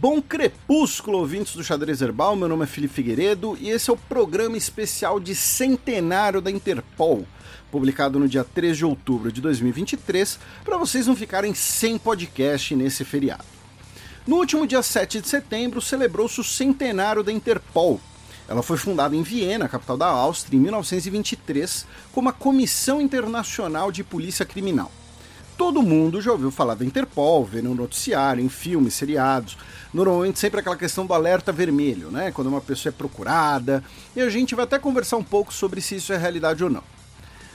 Bom crepúsculo, ouvintes do Xadrez Verbal. Meu nome é Felipe Figueiredo e esse é o programa especial de centenário da Interpol, publicado no dia 3 de outubro de 2023, para vocês não ficarem sem podcast nesse feriado. No último dia 7 de setembro, celebrou-se o centenário da Interpol. Ela foi fundada em Viena, capital da Áustria, em 1923, como a Comissão Internacional de Polícia Criminal. Todo mundo já ouviu falar da Interpol, vendo no noticiário, em filmes, seriados. Normalmente sempre aquela questão do alerta vermelho, né? Quando uma pessoa é procurada. E a gente vai até conversar um pouco sobre se isso é realidade ou não.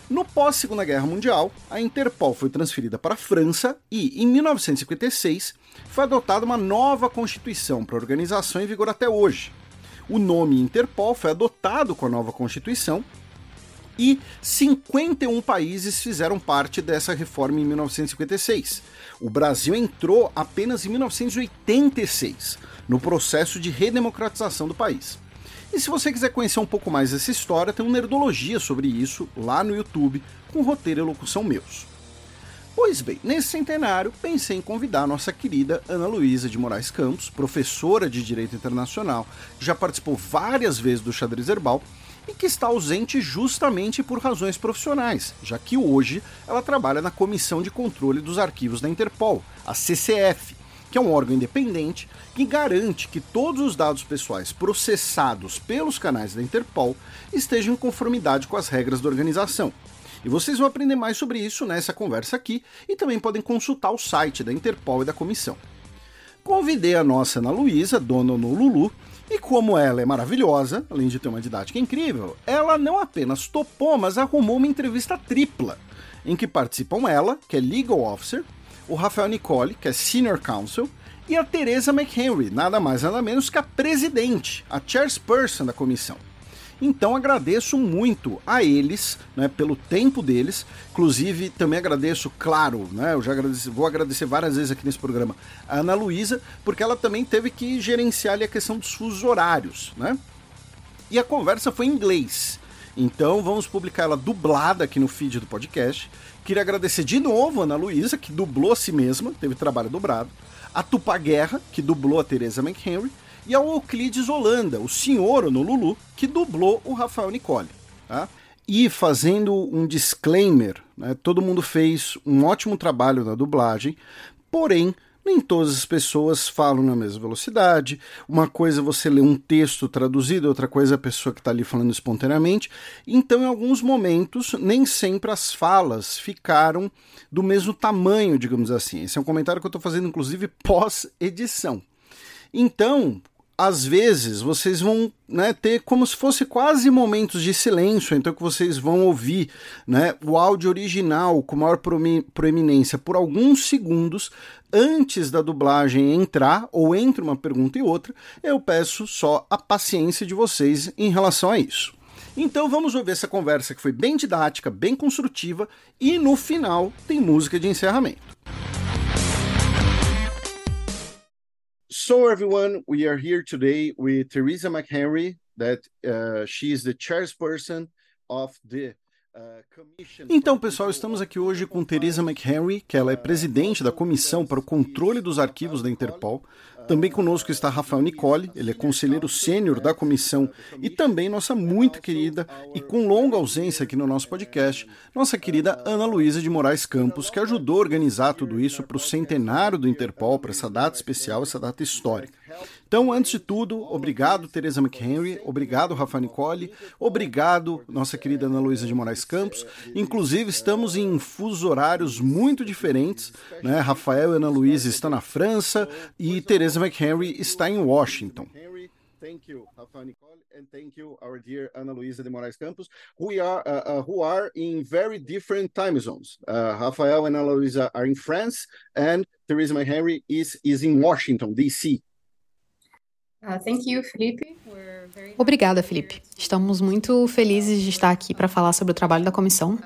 No pós-Segunda Guerra Mundial, a Interpol foi transferida para a França e, em 1956, foi adotada uma nova constituição para a organização em vigor até hoje. O nome Interpol foi adotado com a nova constituição e 51 países fizeram parte dessa reforma em 1956. O Brasil entrou apenas em 1986, no processo de redemocratização do país. E se você quiser conhecer um pouco mais dessa história, tem uma nerdologia sobre isso lá no YouTube, com roteiro e locução meus. Pois bem, nesse centenário, pensei em convidar a nossa querida Ana Luísa de Moraes Campos, professora de Direito Internacional, já participou várias vezes do Xadrez Herbal e que está ausente justamente por razões profissionais, já que hoje ela trabalha na Comissão de Controle dos Arquivos da Interpol, a CCF, que é um órgão independente que garante que todos os dados pessoais processados pelos canais da Interpol estejam em conformidade com as regras da organização. E vocês vão aprender mais sobre isso nessa conversa aqui e também podem consultar o site da Interpol e da comissão. Convidei a nossa Ana Luísa, dona Lulu, e como ela é maravilhosa, além de ter uma didática incrível, ela não apenas topou, mas arrumou uma entrevista tripla, em que participam ela, que é Legal Officer, o Rafael Nicole, que é Senior Counsel, e a Teresa McHenry, nada mais nada menos que a presidente, a chairperson da comissão. Então agradeço muito a eles, né, pelo tempo deles. Inclusive, também agradeço, claro, né, eu já agradeci, vou agradecer várias vezes aqui nesse programa, a Ana Luísa, porque ela também teve que gerenciar ali, a questão dos fusos horários, né? E a conversa foi em inglês. Então vamos publicar ela dublada aqui no feed do podcast. Queria agradecer de novo a Ana Luísa, que dublou a si mesma, teve trabalho dobrado. A Tupá Guerra, que dublou a Teresa McHenry e ao Euclides Holanda, o senhor no Lulu, que dublou o Rafael Nicole. Tá? E fazendo um disclaimer, né, todo mundo fez um ótimo trabalho na dublagem, porém nem todas as pessoas falam na mesma velocidade. Uma coisa é você lê um texto traduzido, outra coisa é a pessoa que está ali falando espontaneamente. Então, em alguns momentos, nem sempre as falas ficaram do mesmo tamanho, digamos assim. Esse é um comentário que eu estou fazendo, inclusive, pós-edição. Então, às vezes vocês vão né, ter como se fosse quase momentos de silêncio, então que vocês vão ouvir né, o áudio original com maior proeminência por alguns segundos antes da dublagem entrar ou entre uma pergunta e outra. Eu peço só a paciência de vocês em relação a isso. Então vamos ouvir essa conversa que foi bem didática, bem construtiva e no final tem música de encerramento. So, everyone, we are here today with Teresa McHenry, that uh, she is the chairperson of the uh, então, pessoal, estamos aqui hoje com Teresa McHenry, que ela é presidente da Comissão para o Controle dos Arquivos da Interpol. Também conosco está Rafael Nicole, ele é conselheiro sênior da comissão e também nossa muito querida e com longa ausência aqui no nosso podcast, nossa querida Ana Luísa de Moraes Campos, que ajudou a organizar tudo isso para o centenário do Interpol, para essa data especial, essa data histórica. Então, antes de tudo, obrigado, Teresa McHenry, obrigado, Rafa Nicole, obrigado, nossa querida Ana Luísa de Moraes Campos. Inclusive, estamos em fusos horários muito diferentes, né? Rafael e Ana Luísa estão na França e Teresa McHenry está em Washington. Thank you, Rafa Nicole, and thank you, our dear Ana Luísa de Moraes Campos, who are, uh, uh, who are in very different time zones. Uh, Rafael and Ana Luísa are in France, and Teresa McHenry is, is in Washington, D.C. Uh, thank you, Felipe. Obrigada, Felipe. Estamos muito felizes de estar aqui para falar sobre o trabalho da comissão.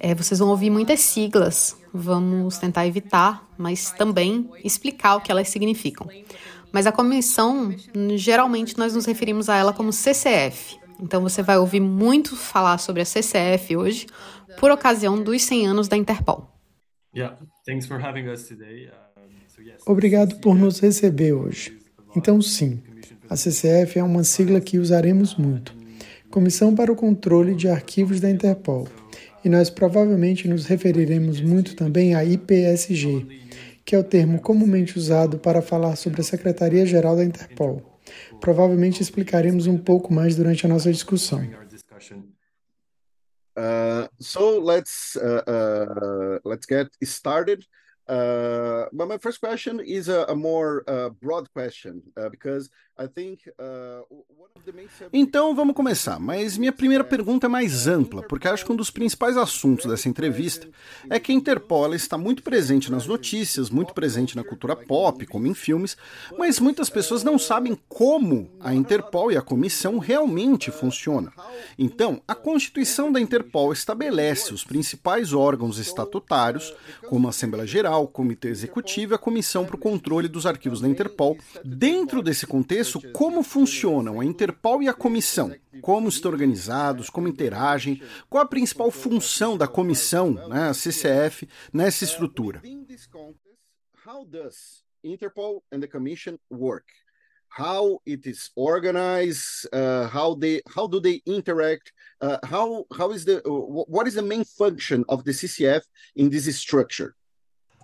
É, vocês vão ouvir muitas siglas, vamos tentar evitar, mas também explicar o que elas significam. Mas a comissão, geralmente nós nos referimos a ela como CCF. Então você vai ouvir muito falar sobre a CCF hoje, por ocasião dos 100 anos da Interpol. Obrigado por nos receber hoje. Então, sim, a CCF é uma sigla que usaremos muito Comissão para o Controle de Arquivos da Interpol. E nós provavelmente nos referiremos muito também a IPSG, que é o termo comumente usado para falar sobre a Secretaria-Geral da Interpol. Provavelmente explicaremos um pouco mais durante a nossa discussão. Uh, so let's uh, uh, let's get started. Uh, but my first question is a, a more uh, broad question uh, because Uh, Então vamos começar, mas minha primeira pergunta é mais ampla, porque acho que um dos principais assuntos dessa entrevista é que a Interpol está muito presente nas notícias, muito presente na cultura pop, como em filmes, mas muitas pessoas não sabem como a Interpol e a comissão realmente funcionam. Então, a Constituição da Interpol estabelece os principais órgãos estatutários, como a Assembleia Geral o Comitê Executivo e a Comissão para o Controle dos Arquivos da Interpol. Dentro desse contexto, como funcionam a Interpol e a Comissão? Como estão organizados? Como interagem? Qual a principal função da comissão, né, a CCF, nessa estrutura? Interpol and the Commission work? how it is organized, uh, how they how do they interact, uh, how how is the uh, what is the main function of the CCF in this structure?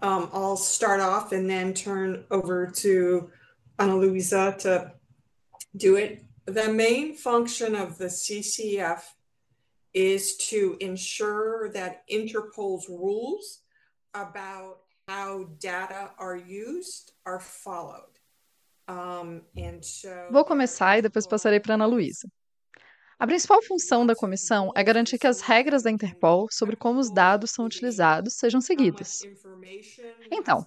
um, I'll start off and then turn over to Ana Luisa to do it. The main function of the CCF is to ensure that Interpol's rules about how data are used are followed. Um, and so... Vou começar e depois passarei para Ana Luísa. A principal função da comissão é garantir que as regras da Interpol sobre como os dados são utilizados sejam seguidas. Então,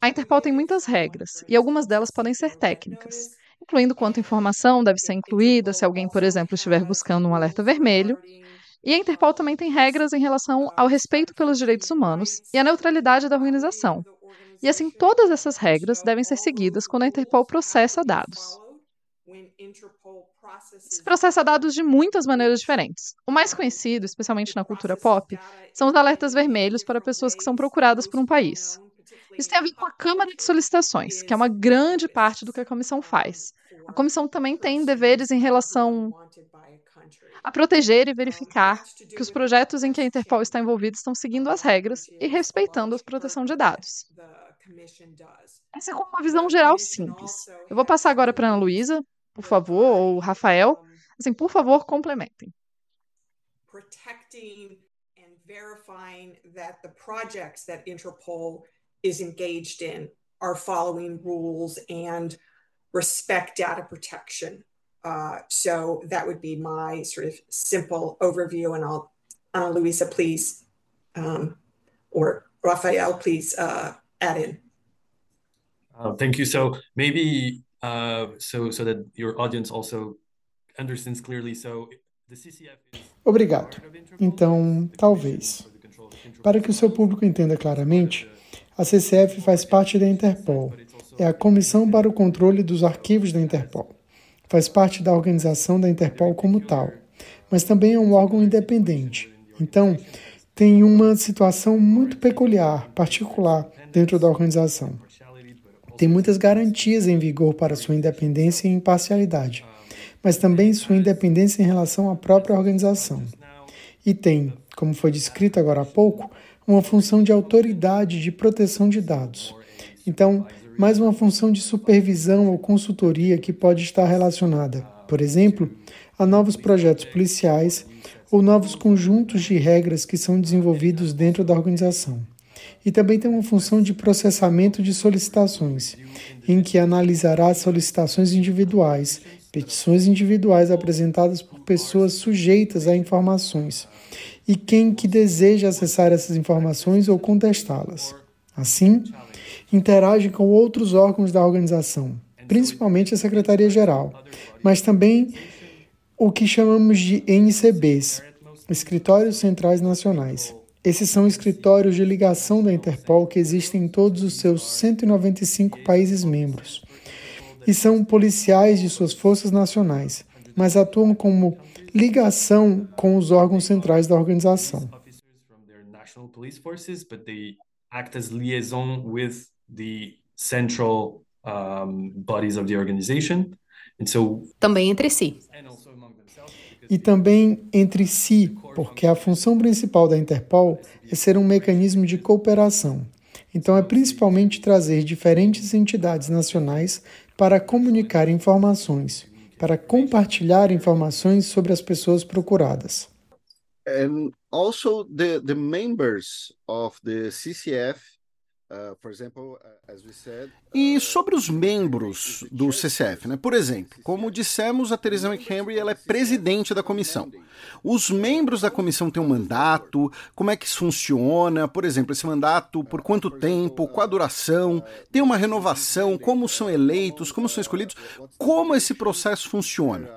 a Interpol tem muitas regras, e algumas delas podem ser técnicas, incluindo quanta informação deve ser incluída se alguém, por exemplo, estiver buscando um alerta vermelho. E a Interpol também tem regras em relação ao respeito pelos direitos humanos e à neutralidade da organização. E assim, todas essas regras devem ser seguidas quando a Interpol processa dados. Se processa dados de muitas maneiras diferentes. O mais conhecido, especialmente na cultura pop, são os alertas vermelhos para pessoas que são procuradas por um país. Isso tem a ver com a Câmara de Solicitações, que é uma grande parte do que a comissão faz. A comissão também tem deveres em relação a proteger e verificar que os projetos em que a Interpol está envolvida estão seguindo as regras e respeitando a proteção de dados. Essa é uma visão geral simples. Eu vou passar agora para a Ana Luísa, por favor, ou Rafael, assim, por favor, complementem. Protecting and verifying that the projects that Interpol is engaged in are following rules and respect data protection. Uh, so that would be my sort of simple overview, and I'll, Ana Luisa, please, um, or Rafael, please uh, add in. Uh, thank you. So maybe uh, so so that your audience also understands clearly. So the CCF is... Obrigado. Então, talvez. Para que o seu público entenda claramente, a CCF faz parte da Interpol. É a Comissão para o Controle dos Arquivos da Interpol. Faz parte da organização da Interpol como tal, mas também é um órgão independente. Então, tem uma situação muito peculiar, particular, dentro da organização tem muitas garantias em vigor para sua independência e imparcialidade, mas também sua independência em relação à própria organização. E tem, como foi descrito agora há pouco, uma função de autoridade de proteção de dados. Então, mais uma função de supervisão ou consultoria que pode estar relacionada, por exemplo, a novos projetos policiais ou novos conjuntos de regras que são desenvolvidos dentro da organização e também tem uma função de processamento de solicitações, em que analisará solicitações individuais, petições individuais apresentadas por pessoas sujeitas a informações e quem que deseja acessar essas informações ou contestá-las. Assim, interage com outros órgãos da organização, principalmente a Secretaria-Geral, mas também o que chamamos de NCBs, Escritórios Centrais Nacionais, Esses são escritórios de ligação da Interpol que existem em todos os seus 195 países membros. E são policiais de suas forças nacionais, mas atuam como ligação com os órgãos centrais da organização. Também entre si e também entre si, porque a função principal da Interpol é ser um mecanismo de cooperação. Então, é principalmente trazer diferentes entidades nacionais para comunicar informações, para compartilhar informações sobre as pessoas procuradas. And also the, the members of the CCF Uh, uh, e sobre os membros do CCF, né? Por exemplo, como dissemos, a Teresa McHenry ela é presidente da comissão. Os membros da comissão têm um mandato, como é que isso funciona? Por exemplo, esse mandato, por quanto tempo, qual a duração, tem uma renovação, como são eleitos, como são escolhidos, como esse processo funciona?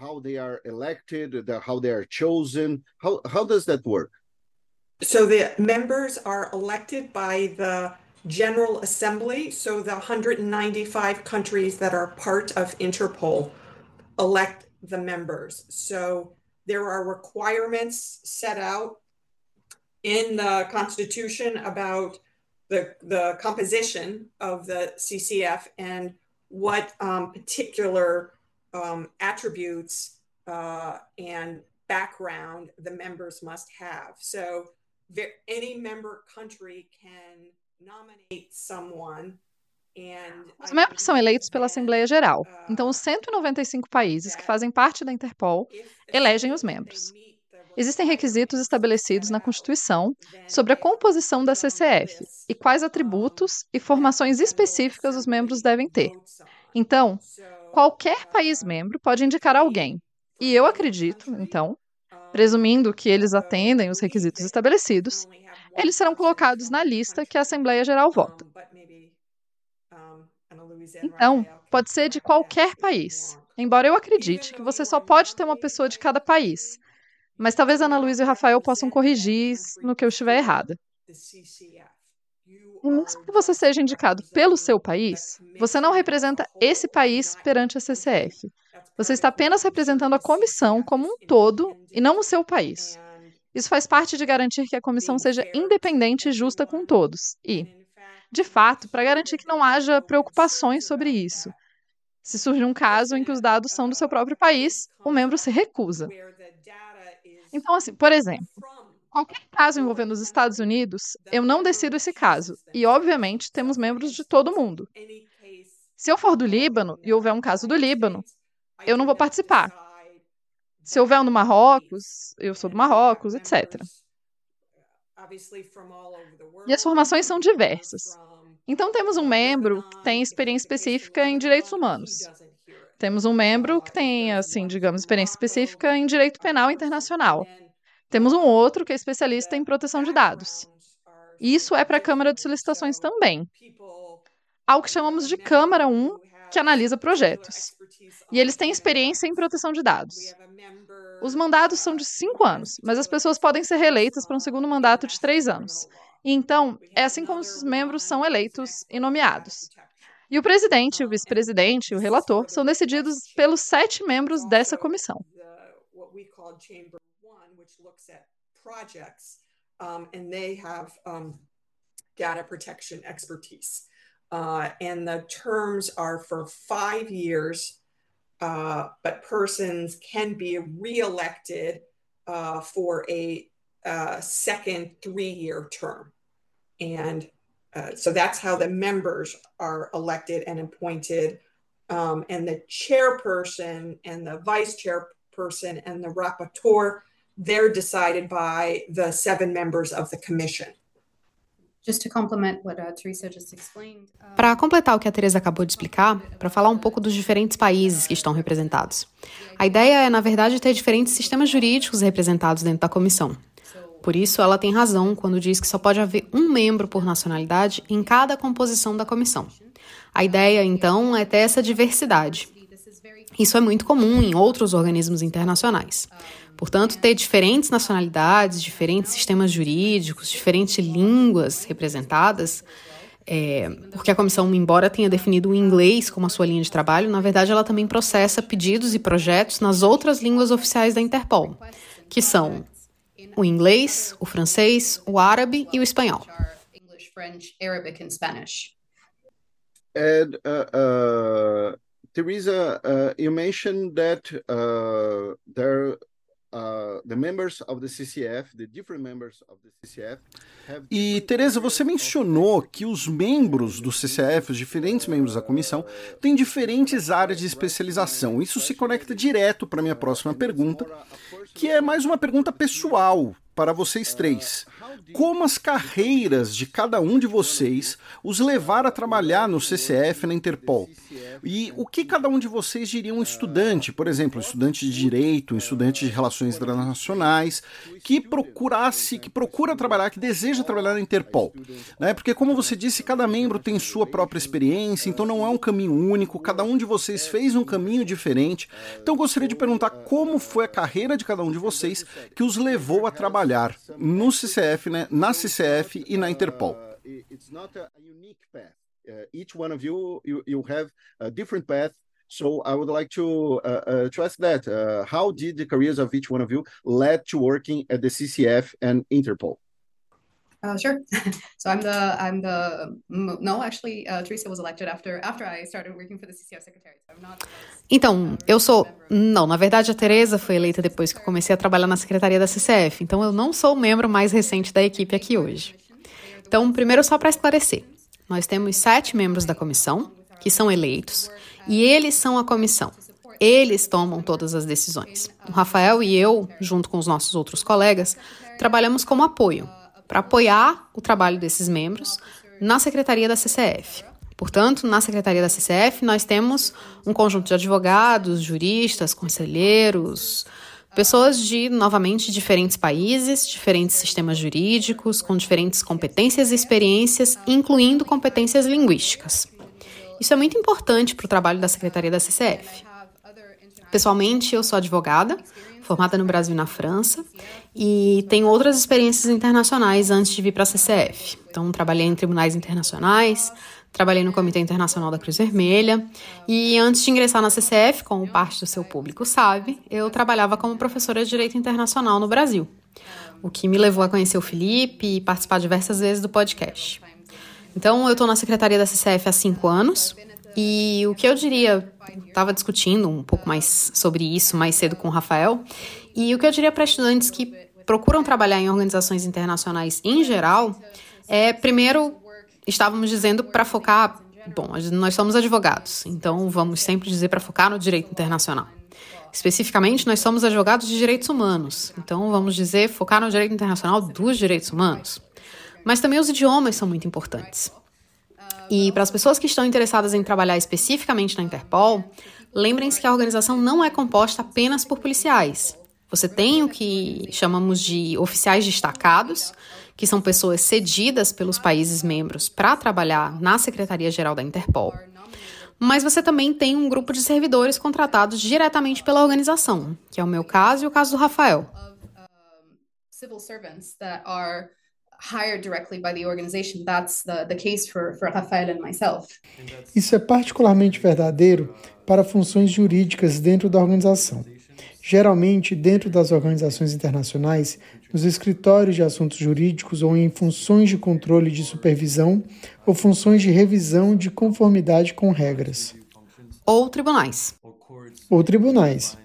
How they are elected, how they are chosen, how, how does that work? So the members are elected by the General Assembly. So the 195 countries that are part of Interpol elect the members. So there are requirements set out in the Constitution about the, the composition of the CCF and what um, particular um, attributes uh, and background the members must have. So any member country can nominate someone os membros são eleitos pela Assembleia Geral. Então, os 195 países que fazem parte da Interpol elegem os membros. Existem requisitos estabelecidos na Constituição sobre a composição da CCF e quais atributos e formações específicas os membros devem ter. Então, qualquer país membro pode indicar alguém. E eu acredito, então, Presumindo que eles atendem os requisitos estabelecidos, eles serão colocados na lista que a Assembleia Geral vota. Então, pode ser de qualquer país, embora eu acredite que você só pode ter uma pessoa de cada país. Mas talvez Ana Luísa e o Rafael possam corrigir no que eu estiver errada. E mesmo que você seja indicado pelo seu país, você não representa esse país perante a CCF. Você está apenas representando a comissão como um todo e não o seu país. Isso faz parte de garantir que a comissão seja independente e justa com todos. E, de fato, para garantir que não haja preocupações sobre isso. Se surge um caso em que os dados são do seu próprio país, o membro se recusa. Então, assim, por exemplo, qualquer caso envolvendo os Estados Unidos, eu não decido esse caso. E, obviamente, temos membros de todo mundo. Se eu for do Líbano e houver um caso do Líbano, eu não vou participar. Se houver um do Marrocos, eu sou do Marrocos, etc. E as formações são diversas. Então, temos um membro que tem experiência específica em direitos humanos. Temos um membro que tem, assim, digamos, experiência específica em direito penal internacional. Temos um outro que é especialista em proteção de dados. Isso é para a Câmara de Solicitações também. Algo que chamamos de Câmara 1, que analisa projetos. E eles têm experiência em proteção de dados. Os mandatos são de cinco anos, mas as pessoas podem ser reeleitas para um segundo mandato de três anos. Então, é assim como os membros são eleitos e nomeados. E o presidente, o vice-presidente e o relator são decididos pelos sete membros dessa comissão. Um, and they have um, data protection expertise. Uh, and the terms are for five years, uh, but persons can be reelected uh, for a, a uh, second three year term. And uh, so that's how the members are elected and appointed. Um, and the chairperson and the vice chairperson and the rapporteur, they're decided by the seven members of the commission. Uh, para completar o que a Teresa acabou de explicar, para falar um pouco dos diferentes países que estão representados. A ideia é, na verdade, ter diferentes sistemas jurídicos representados dentro da comissão. Por isso, ela tem razão quando diz que só pode haver um membro por nacionalidade em cada composição da comissão. A ideia, então, é ter essa diversidade. Isso é muito comum em outros organismos internacionais. Portanto, ter diferentes nacionalidades, diferentes sistemas jurídicos, diferentes línguas representadas, é, porque a comissão, embora tenha definido o inglês como a sua linha de trabalho, na verdade ela também processa pedidos e projetos nas outras línguas oficiais da Interpol, que são o inglês, o francês, o árabe e o espanhol. And uh, uh, Teresa, uh, you mentioned that uh, there The members of the CCF, the different members of the CCF e Teresa, você mencionou que os membros do CCF, os diferentes membros da comissão, têm diferentes áreas de especialização. Isso se conecta direto para a minha próxima pergunta, que é mais uma pergunta pessoal para vocês três como as carreiras de cada um de vocês os levaram a trabalhar no CCF, na Interpol. E o que cada um de vocês diria um estudante, por exemplo, um estudante de direito, um estudante de relações internacionais, que procurasse, que procura trabalhar, que deseja trabalhar na Interpol. Né? Porque, como você disse, cada membro tem sua própria experiência, então não é um caminho único, cada um de vocês fez um caminho diferente. Então, gostaria de perguntar como foi a carreira de cada um de vocês que os levou a trabalhar no CCF, né, na CCF e na Interpol. It's not a unique path. Uh, each one of you, you, you have a different path So I would like to uh, uh, to ask that: uh, How did the careers of each one of you led to working at the CCF and Interpol? Uh, sure. so I'm the I'm the no actually uh, Teresa was elected after after I started working for the CCF secretary. So I'm not. Então eu sou não na verdade a Teresa foi eleita depois que eu comecei a trabalhar na secretaria da CCF. Então eu não sou o membro mais recente da equipe aqui hoje. Então primeiro só para esclarecer, nós temos sete membros da comissão que são eleitos e eles são a comissão. Eles tomam todas as decisões. O Rafael e eu, junto com os nossos outros colegas, trabalhamos como apoio para apoiar o trabalho desses membros na secretaria da CCF. Portanto, na secretaria da CCF, nós temos um conjunto de advogados, juristas, conselheiros, pessoas de, novamente, diferentes países, diferentes sistemas jurídicos, com diferentes competências e experiências, incluindo competências linguísticas. Isso é muito importante para o trabalho da secretaria da CCF. Pessoalmente, eu sou advogada, formada no Brasil e na França, e tenho outras experiências internacionais antes de vir para a CCF. Então, trabalhei em tribunais internacionais, trabalhei no Comitê Internacional da Cruz Vermelha, e antes de ingressar na CCF, como parte do seu público sabe, eu trabalhava como professora de Direito Internacional no Brasil, o que me levou a conhecer o Felipe e participar diversas vezes do podcast. Então, eu estou na secretaria da CCF há cinco anos, e o que eu diria, estava discutindo um pouco mais sobre isso mais cedo com o Rafael, e o que eu diria para estudantes que procuram trabalhar em organizações internacionais em geral é, primeiro, estávamos dizendo para focar, bom, nós somos advogados, então vamos sempre dizer para focar no direito internacional. Especificamente, nós somos advogados de direitos humanos, então vamos dizer focar no direito internacional dos direitos humanos. Mas também os idiomas são muito importantes. E para as pessoas que estão interessadas em trabalhar especificamente na Interpol, lembrem-se que a organização não é composta apenas por policiais. Você tem o que chamamos de oficiais destacados, que são pessoas cedidas pelos países membros para trabalhar na Secretaria-Geral da Interpol. Mas você também tem um grupo de servidores contratados diretamente pela organização, que é o meu caso e o caso do Rafael. Civil servants that are hired directly by the organization. That's the, the case for, for Rafael and myself. Isso é particularmente verdadeiro para funções jurídicas dentro da organização. Geralmente, dentro das organizações internacionais, nos escritórios de assuntos jurídicos ou em funções de controle de supervisão ou funções de revisão de conformidade com regras. Ou tribunais. Ou tribunais.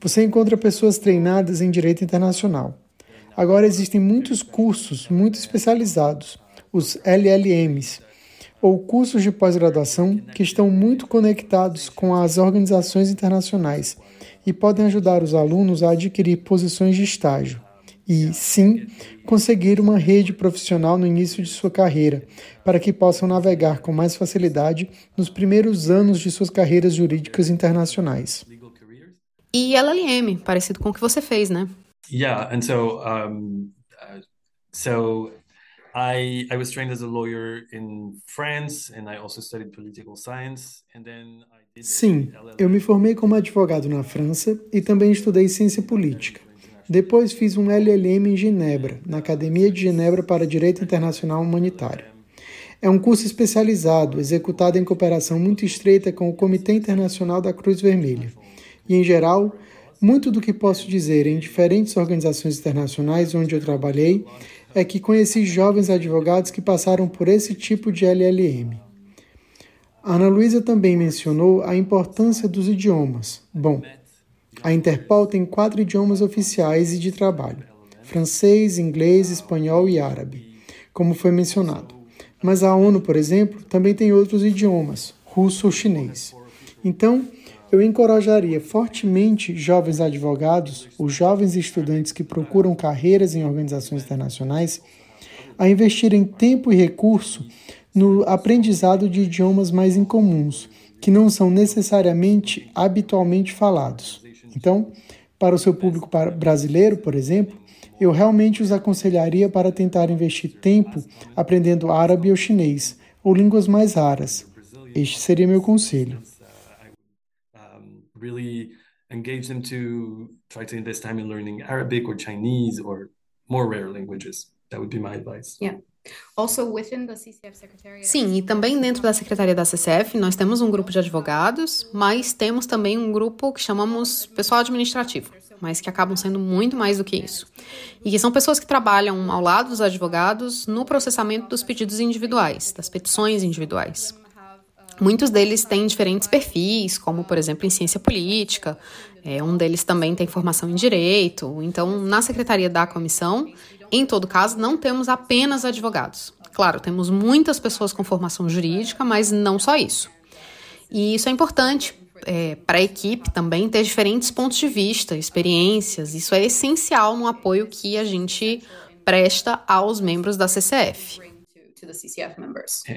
Você encontra pessoas treinadas em direito internacional. Agora existem muitos cursos muito especializados, os LLMs, ou cursos de pós-graduação que estão muito conectados com as organizações internacionais e podem ajudar os alunos a adquirir posições de estágio e, sim, conseguir uma rede profissional no início de sua carreira, para que possam navegar com mais facilidade nos primeiros anos de suas carreiras jurídicas internacionais. E LLM, parecido com o que você fez, né? Yeah, and so um, uh, so I I was trained as a lawyer in France, and I also studied political science, and then Sim, eu me formei como advogado na França e também estudei ciência política. Depois fiz um LLM em Genebra, na Academia de Genebra para Direito Internacional Humanitário. É um curso especializado, executado em cooperação muito estreita com o Comitê Internacional da Cruz Vermelha. E, em geral, muito do que posso dizer em diferentes organizações internacionais onde eu trabalhei é que conheci jovens advogados que passaram por esse tipo de LLM. A Ana Luísa também mencionou a importância dos idiomas. Bom, a Interpol tem quatro idiomas oficiais e de trabalho: francês, inglês, espanhol e árabe, como foi mencionado. Mas a ONU, por exemplo, também tem outros idiomas, russo ou chinês. Então, eu encorajaria fortemente jovens advogados, os jovens estudantes que procuram carreiras em organizações internacionais, a investirem tempo e recurso no aprendizado de idiomas mais incomuns, que não são necessariamente habitualmente falados. Então, para o seu público brasileiro, por exemplo, eu realmente os aconselharia para tentar investir tempo aprendendo árabe ou chinês, ou línguas mais raras. Este seria meu conselho. Really engage them to try to invest time in learning Arabic or Chinese or more rare languages. That would be my advice. Yeah. Sim, e também dentro da Secretaria da CCF nós temos um grupo de advogados, mas temos também um grupo que chamamos pessoal administrativo, mas que acabam sendo muito mais do que isso. E que são pessoas que trabalham ao lado dos advogados no processamento dos pedidos individuais, das petições individuais. Muitos deles têm diferentes perfis, como por exemplo em ciência política, é, um deles também tem formação em direito. Então, na secretaria da comissão, em todo caso, não temos apenas advogados. Claro, temos muitas pessoas com formação jurídica, mas não só isso. E isso é importante é, para a equipe também ter diferentes pontos de vista, experiências. Isso é essencial no apoio que a gente presta aos membros da CCF.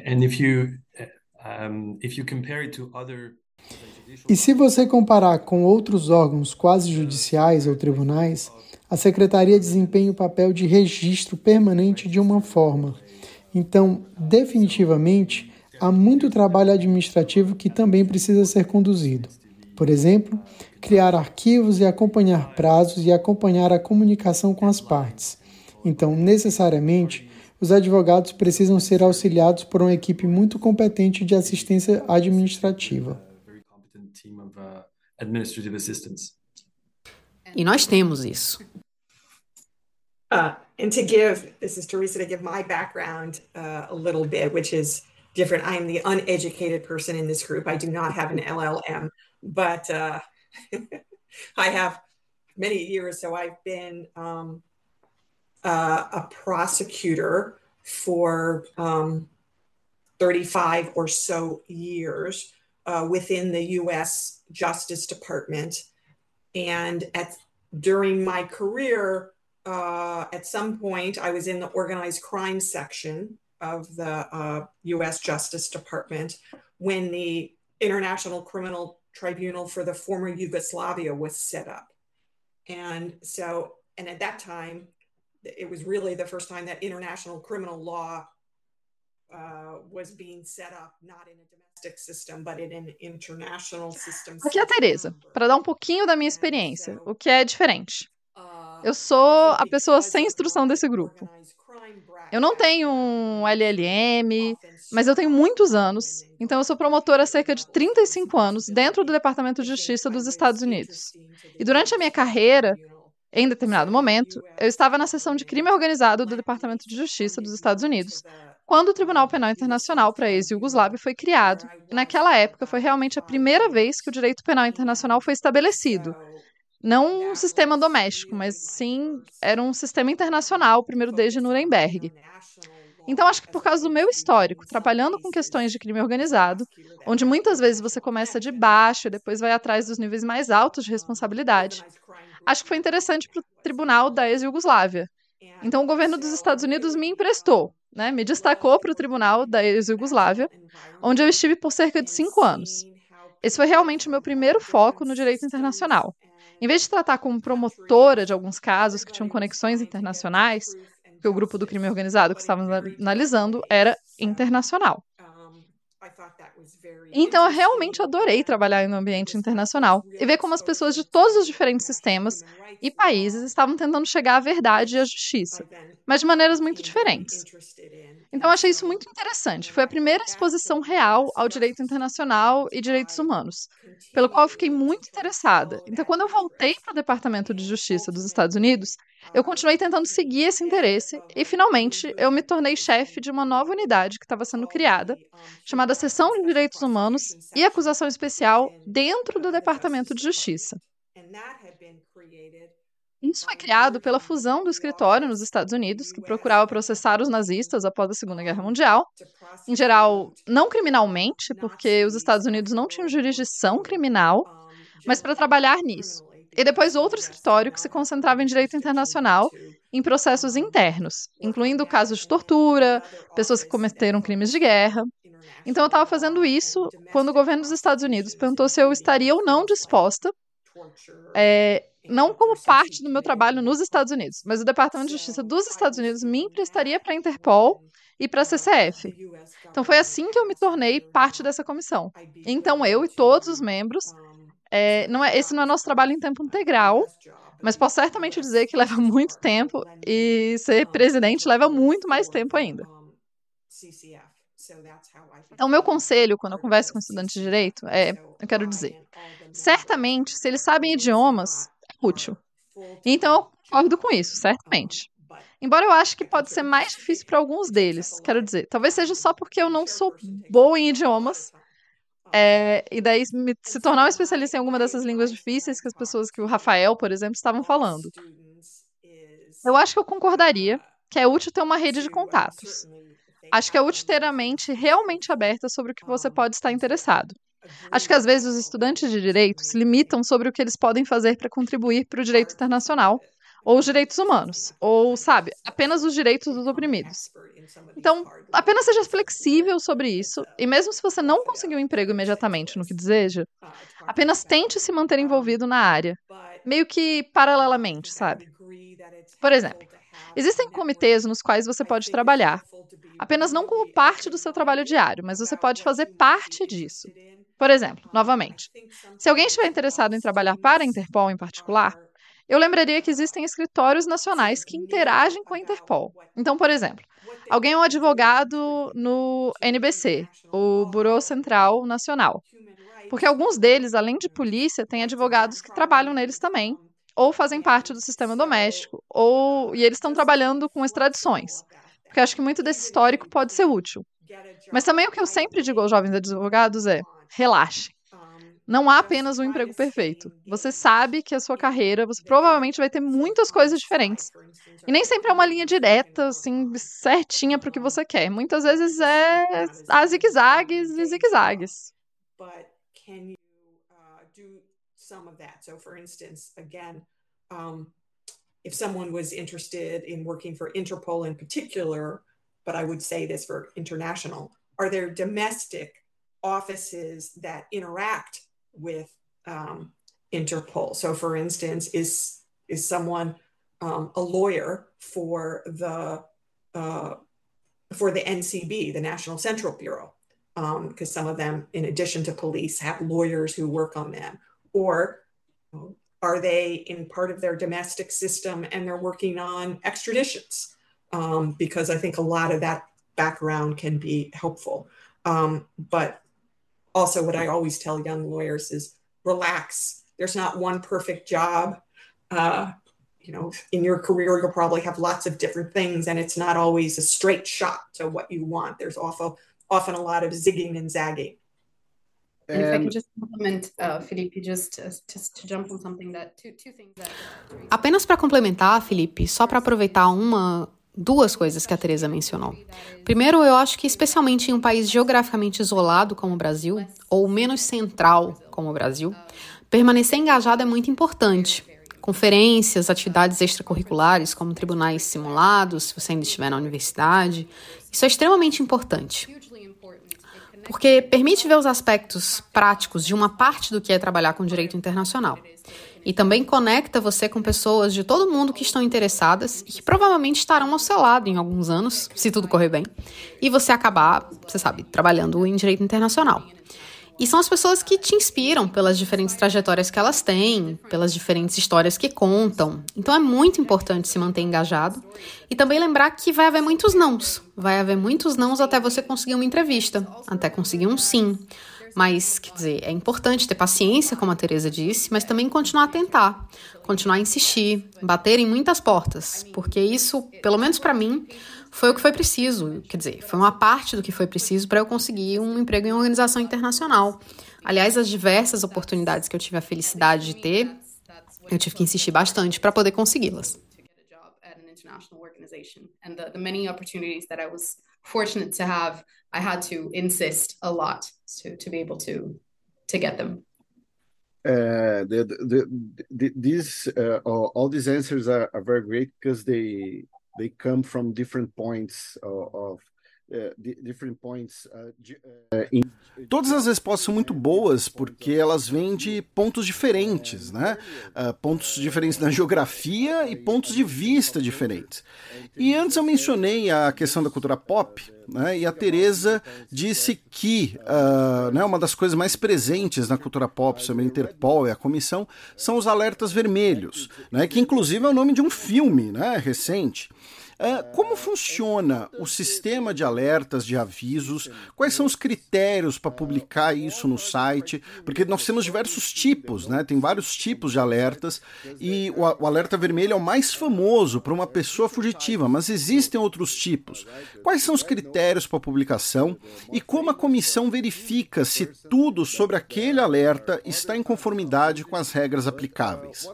And if you e se você comparar com outros órgãos quase judiciais ou tribunais, a secretaria desempenha o papel de registro permanente de uma forma. Então, definitivamente, há muito trabalho administrativo que também precisa ser conduzido. Por exemplo, criar arquivos e acompanhar prazos e acompanhar a comunicação com as partes. Então, necessariamente, os advogados precisam ser auxiliados por uma equipe muito competente de assistência administrativa. E nós temos isso. Uh, and to give, this is Teresa, to give my background uh, a little bit, which is different. I am the uneducated person in this group. I do not have an LLM, but uh, I have many years. So I've been um, uh, a prosecutor for um, 35 or so years uh, within the US Justice Department. And at during my career, uh, at some point, I was in the organized crime section of the uh, US Justice Department when the International Criminal Tribunal for the former Yugoslavia was set up. And so, and at that time, it was really the first time that international criminal law uh, was being set up not in a domestic system, but in an international system. Aqui é a Teresa, para dar um pouquinho da minha experiência, o que é diferente. Eu sou a pessoa sem instrução desse grupo. Eu não tenho um LLM, mas eu tenho muitos anos, então eu sou promotora há cerca de 35 anos dentro do Departamento de Justiça dos Estados Unidos. E durante a minha carreira, em determinado momento, eu estava na seção de crime organizado do Departamento de Justiça dos Estados Unidos, quando o Tribunal Penal Internacional para a ex-Yugoslávia foi criado. E naquela época foi realmente a primeira vez que o direito penal internacional foi estabelecido. Não um sistema doméstico, mas sim era um sistema internacional, primeiro desde Nuremberg. Então, acho que por causa do meu histórico, trabalhando com questões de crime organizado, onde muitas vezes você começa de baixo e depois vai atrás dos níveis mais altos de responsabilidade, acho que foi interessante para o tribunal da ex-Yugoslávia. Então, o governo dos Estados Unidos me emprestou, né, me destacou para o tribunal da ex-Yugoslávia, onde eu estive por cerca de cinco anos. Esse foi realmente o meu primeiro foco no direito internacional. Em vez de tratar como promotora de alguns casos que tinham conexões internacionais, que o grupo do crime organizado que estávamos analisando era internacional. Então eu realmente adorei trabalhar em um ambiente internacional e ver como as pessoas de todos os diferentes sistemas e países estavam tentando chegar à verdade e à justiça, mas de maneiras muito diferentes. Então eu achei isso muito interessante. Foi a primeira exposição real ao direito internacional e direitos humanos, pelo qual eu fiquei muito interessada. Então quando eu voltei para o Departamento de Justiça dos Estados Unidos, eu continuei tentando seguir esse interesse e finalmente eu me tornei chefe de uma nova unidade que estava sendo criada, chamada Seção de Direitos Humanos e Acusação Especial dentro do Departamento de Justiça. Isso foi criado pela fusão do escritório nos Estados Unidos, que procurava processar os nazistas após a Segunda Guerra Mundial, em geral, não criminalmente, porque os Estados Unidos não tinham jurisdição criminal, mas para trabalhar nisso. E depois outro escritório que se concentrava em direito internacional, em processos internos, incluindo casos de tortura, pessoas que cometeram crimes de guerra. Então eu estava fazendo isso quando o governo dos Estados Unidos perguntou se eu estaria ou não disposta é, não como parte do meu trabalho nos Estados Unidos, mas o Departamento de Justiça dos Estados Unidos me emprestaria para a Interpol e para a CCF. Então foi assim que eu me tornei parte dessa comissão. Então eu e todos os membros, é, não é, esse não é nosso trabalho em tempo integral, mas posso certamente dizer que leva muito tempo e ser presidente leva muito mais tempo ainda. Então, meu conselho, quando eu converso com estudantes de direito, é: eu quero dizer, certamente, se eles sabem idiomas, é útil. Então, eu concordo com isso, certamente. Embora eu ache que pode ser mais difícil para alguns deles, quero dizer, talvez seja só porque eu não sou boa em idiomas, é, e daí se tornar um especialista em alguma dessas línguas difíceis que as pessoas, que o Rafael, por exemplo, estavam falando. Eu acho que eu concordaria que é útil ter uma rede de contatos. Acho que é útil ter a mente realmente aberta sobre o que você pode estar interessado. Acho que às vezes os estudantes de direito se limitam sobre o que eles podem fazer para contribuir para o direito internacional, ou os direitos humanos, ou, sabe, apenas os direitos dos oprimidos. Então, apenas seja flexível sobre isso, e mesmo se você não conseguir um emprego imediatamente no que deseja, apenas tente se manter envolvido na área, meio que paralelamente, sabe? Por exemplo, existem comitês nos quais você pode trabalhar, apenas não como parte do seu trabalho diário, mas você pode fazer parte disso. Por exemplo, novamente, se alguém estiver interessado em trabalhar para a Interpol em particular, eu lembraria que existem escritórios nacionais que interagem com a Interpol. Então, por exemplo, alguém é um advogado no NBC, o Bureau Central Nacional. Porque alguns deles, além de polícia, têm advogados que trabalham neles também, ou fazem parte do sistema doméstico, ou e eles estão trabalhando com extradições. Porque acho que muito desse histórico pode ser útil. Mas também o que eu sempre digo aos jovens advogados é: relaxe. Não há apenas um emprego perfeito. Você sabe que a sua carreira, você provavelmente vai ter muitas coisas diferentes. E nem sempre é uma linha direta, assim, certinha para o que você quer. Muitas vezes é a zigue-zagues e zigue-zagues. if someone was interested in working for Interpol in particular, but I would say this for international, are there domestic offices that interact with um, Interpol? So, for instance, is is someone um, a lawyer for the uh, for the NCB, the National Central Bureau? Because um, some of them, in addition to police, have lawyers who work on them, or are they in part of their domestic system and they're working on extraditions? Um, because I think a lot of that background can be helpful. Um, but also, what I always tell young lawyers is relax. There's not one perfect job. Uh, you know, in your career, you'll probably have lots of different things, and it's not always a straight shot to what you want. There's often often a lot of zigging and zagging. And if I could just compliment uh, Felipe, just, uh, just to jump on something that two, two things that. Apenas para complementar, Felipe, só para aproveitar uma duas coisas que a Teresa mencionou. Primeiro, eu acho que especialmente em um país geograficamente isolado como o Brasil, ou menos central como o Brasil, permanecer engajado é muito importante. Conferências, atividades extracurriculares, como tribunais simulados, se você ainda estiver na universidade, isso é extremamente importante. Porque permite ver os aspectos práticos de uma parte do que é trabalhar com direito internacional. E também conecta você com pessoas de todo mundo que estão interessadas e que provavelmente estarão ao seu lado em alguns anos, se tudo correr bem, e você acabar, você sabe, trabalhando em direito internacional. E são as pessoas que te inspiram pelas diferentes trajetórias que elas têm, pelas diferentes histórias que contam. Então é muito importante se manter engajado e também lembrar que vai haver muitos nãos. Vai haver muitos nãos até você conseguir uma entrevista, até conseguir um sim. Mas, quer dizer, é importante ter paciência, como a Teresa disse, mas também continuar a tentar, continuar a insistir, bater em muitas portas, porque isso, pelo menos para mim, foi o que foi preciso, quer dizer, foi uma parte do que foi preciso para eu conseguir um emprego em uma organização internacional. Aliás, as diversas oportunidades que eu tive a felicidade de ter, eu tive que insistir bastante para poder consegui-las. And the, the many opportunities that I was fortunate to have, I had to insist a lot to, to be able to, to get them. Uh, the, the, the, these uh, all these answers are, are very great because they they come from different points of, of points uh, uh, in... Todas as respostas são muito boas porque elas vêm de pontos diferentes, né? Uh, pontos diferentes na geografia e pontos de vista diferentes. E antes eu mencionei a questão da cultura pop, né? E a Teresa disse que uh, né, uma das coisas mais presentes na cultura pop sobre a Interpol e a comissão são os alertas vermelhos, né? Que inclusive é o nome de um filme, né? Recente. Uh, como funciona o sistema de alertas, de avisos? Quais são os critérios para publicar isso no site? Porque nós temos diversos tipos, né? Tem vários tipos de alertas e o, o alerta vermelho é o mais famoso para uma pessoa fugitiva, mas existem outros tipos. Quais são os critérios para publicação e como a comissão verifica se tudo sobre aquele alerta está em conformidade com as regras aplicáveis?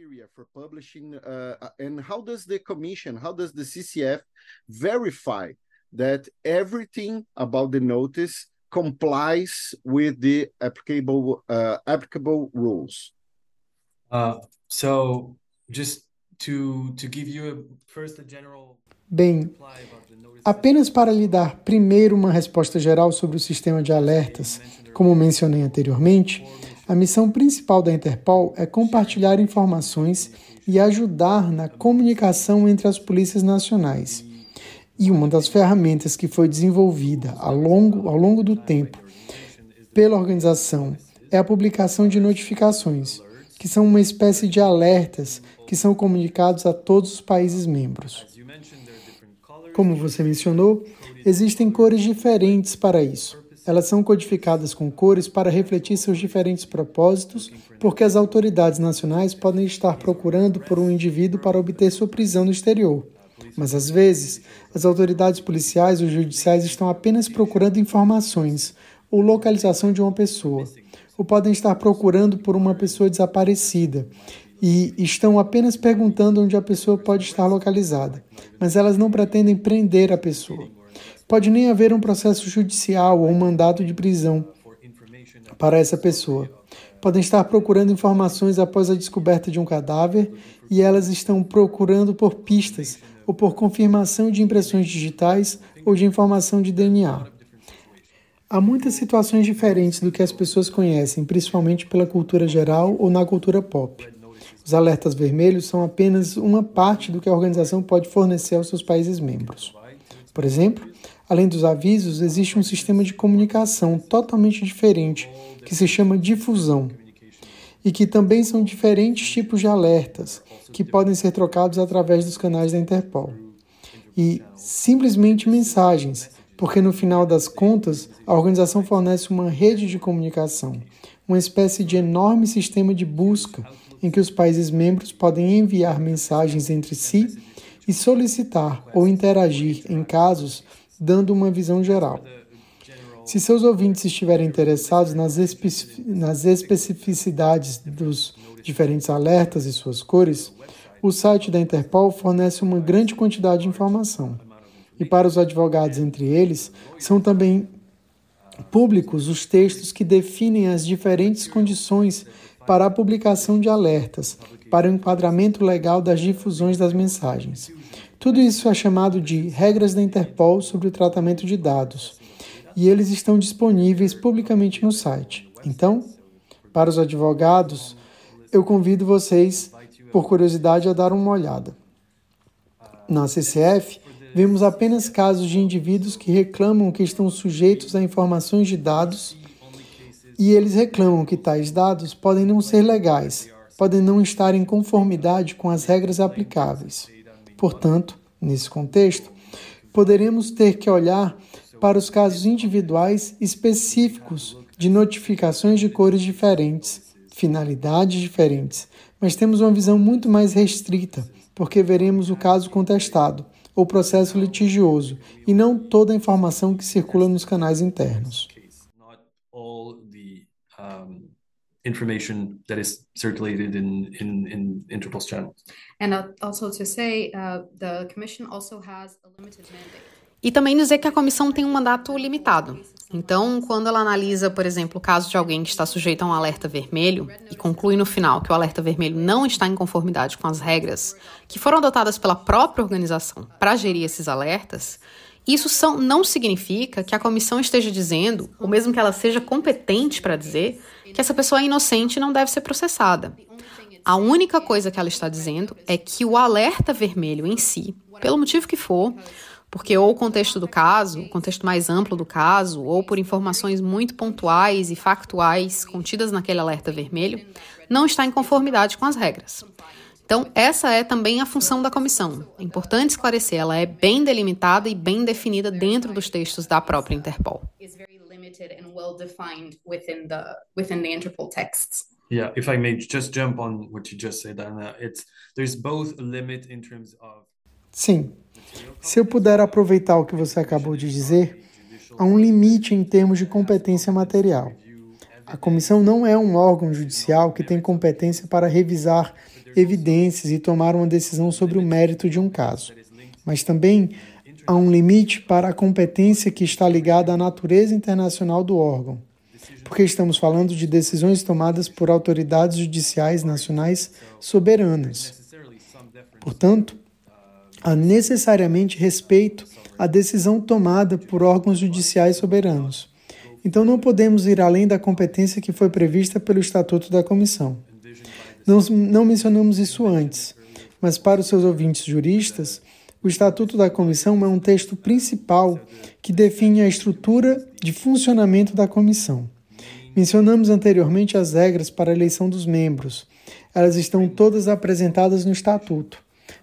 Criteria for publishing uh, uh, and how does the commission how does the ccf verify that everything about the notice complies with the applicable uh, applicable rules? Uh, so just to to give you a, first a general Bem, apenas para lhe dar primeiro uma resposta geral sobre o sistema de alertas, como mencionei anteriormente, a missão principal da Interpol é compartilhar informações e ajudar na comunicação entre as polícias nacionais. E uma das ferramentas que foi desenvolvida ao longo, ao longo do tempo pela organização é a publicação de notificações, que são uma espécie de alertas que são comunicados a todos os países membros. Como você mencionou, existem cores diferentes para isso. Elas são codificadas com cores para refletir seus diferentes propósitos, porque as autoridades nacionais podem estar procurando por um indivíduo para obter sua prisão no exterior. Mas às vezes, as autoridades policiais ou judiciais estão apenas procurando informações ou localização de uma pessoa, ou podem estar procurando por uma pessoa desaparecida e estão apenas perguntando onde a pessoa pode estar localizada, mas elas não pretendem prender a pessoa. Pode nem haver um processo judicial ou um mandato de prisão para essa pessoa. Podem estar procurando informações após a descoberta de um cadáver e elas estão procurando por pistas ou por confirmação de impressões digitais ou de informação de DNA. Há muitas situações diferentes do que as pessoas conhecem, principalmente pela cultura geral ou na cultura pop. Os alertas vermelhos são apenas uma parte do que a organização pode fornecer aos seus países membros. Por exemplo, Além dos avisos, existe um sistema de comunicação totalmente diferente, que se chama difusão, e que também são diferentes tipos de alertas, que podem ser trocados através dos canais da Interpol. E simplesmente mensagens, porque no final das contas, a organização fornece uma rede de comunicação, uma espécie de enorme sistema de busca em que os países membros podem enviar mensagens entre si e solicitar ou interagir em casos dando uma visão geral. Se seus ouvintes estiverem interessados nas, nas especificidades dos diferentes alertas e suas cores, o site da Interpol fornece uma grande quantidade de informação. E para os advogados entre eles, são também públicos os textos que definem as diferentes condições para a publicação de alertas, para o enquadramento legal das difusões das mensagens. Tudo isso é chamado de regras da Interpol sobre o tratamento de dados. e eles estão disponíveis publicamente no site. Então, para os advogados, eu convido vocês, por curiosidade, a dar uma olhada. Na CCF, vemos apenas casos de indivíduos que reclamam que estão sujeitos a informações de dados e eles reclamam que tais dados podem não ser legais, podem não estar em conformidade com as regras aplicáveis. Portanto, nesse contexto, poderemos ter que olhar para os casos individuais específicos de notificações de cores diferentes, finalidades diferentes, mas temos uma visão muito mais restrita, porque veremos o caso contestado ou processo litigioso e não toda a informação que circula nos canais internos. Information that is circulated in, in, in Interpol's channels. And also to say, uh, the Commission also has a limited mandate. E também dizer que a comissão tem um mandato limitado. Então, quando ela analisa, por exemplo, o caso de alguém que está sujeito a um alerta vermelho e conclui no final que o alerta vermelho não está em conformidade com as regras que foram adotadas pela própria organização para gerir esses alertas, isso são, não significa que a comissão esteja dizendo, ou mesmo que ela seja competente para dizer, que essa pessoa é inocente e não deve ser processada. A única coisa que ela está dizendo é que o alerta vermelho em si, pelo motivo que for, porque ou o contexto do caso, o contexto mais amplo do caso, ou por informações muito pontuais e factuais contidas naquele alerta vermelho, não está em conformidade com as regras. Então, essa é também a função da comissão. É importante esclarecer, ela é bem delimitada e bem definida dentro dos textos da própria Interpol. Yeah, if I may just jump on what you just said, Anna, it's there's both a limit in terms of Sim. Se eu puder aproveitar o que você acabou de dizer, há um limite em termos de competência material. A comissão não é um órgão judicial que tem competência para revisar evidências e tomar uma decisão sobre o mérito de um caso. Mas também há um limite para a competência que está ligada à natureza internacional do órgão, porque estamos falando de decisões tomadas por autoridades judiciais nacionais soberanas. Portanto, há necessariamente respeito à decisão tomada por órgãos judiciais soberanos. Então, não podemos ir além da competência que foi prevista pelo Estatuto da Comissão. Não, não mencionamos isso antes, mas para os seus ouvintes juristas, o Estatuto da Comissão é um texto principal que define a estrutura de funcionamento da comissão. Mencionamos anteriormente as regras para a eleição dos membros. Elas estão todas apresentadas no Estatuto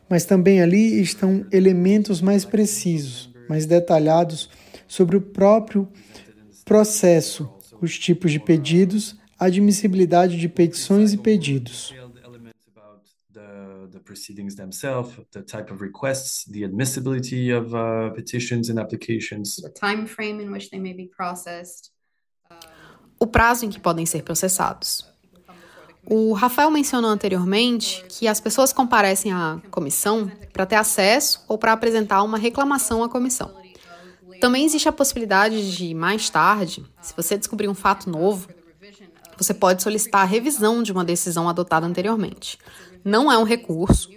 mas também ali estão elementos mais precisos, mais detalhados sobre o próprio processo, os tipos de pedidos, admissibilidade de petições e pedidos. The proceedings themselves, the type of requests, the admissibility of uh, petitions and applications, the time frame in which they may be processed, o prazo em que podem ser processados. O Rafael mencionou anteriormente que as pessoas comparecem à comissão para ter acesso ou para apresentar uma reclamação à comissão. Também existe a possibilidade de, mais tarde, se você descobrir um fato novo, você pode solicitar a revisão de uma decisão adotada anteriormente. Não é um recurso,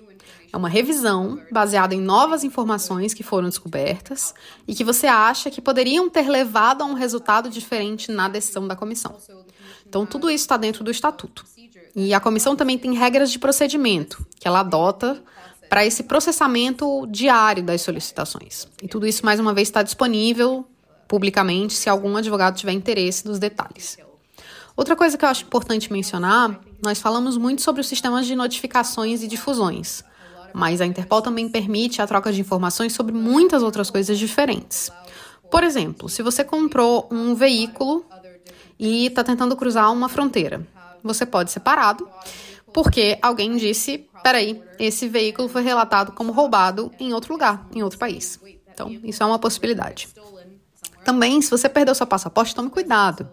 é uma revisão baseada em novas informações que foram descobertas e que você acha que poderiam ter levado a um resultado diferente na decisão da comissão. Então, tudo isso está dentro do estatuto. E a comissão também tem regras de procedimento que ela adota para esse processamento diário das solicitações. E tudo isso, mais uma vez, está disponível publicamente se algum advogado tiver interesse nos detalhes. Outra coisa que eu acho importante mencionar, nós falamos muito sobre os sistemas de notificações e difusões, mas a Interpol também permite a troca de informações sobre muitas outras coisas diferentes. Por exemplo, se você comprou um veículo e está tentando cruzar uma fronteira, você pode ser parado, porque alguém disse: peraí, esse veículo foi relatado como roubado em outro lugar, em outro país. Então, isso é uma possibilidade. Também, se você perdeu seu passaporte, tome cuidado.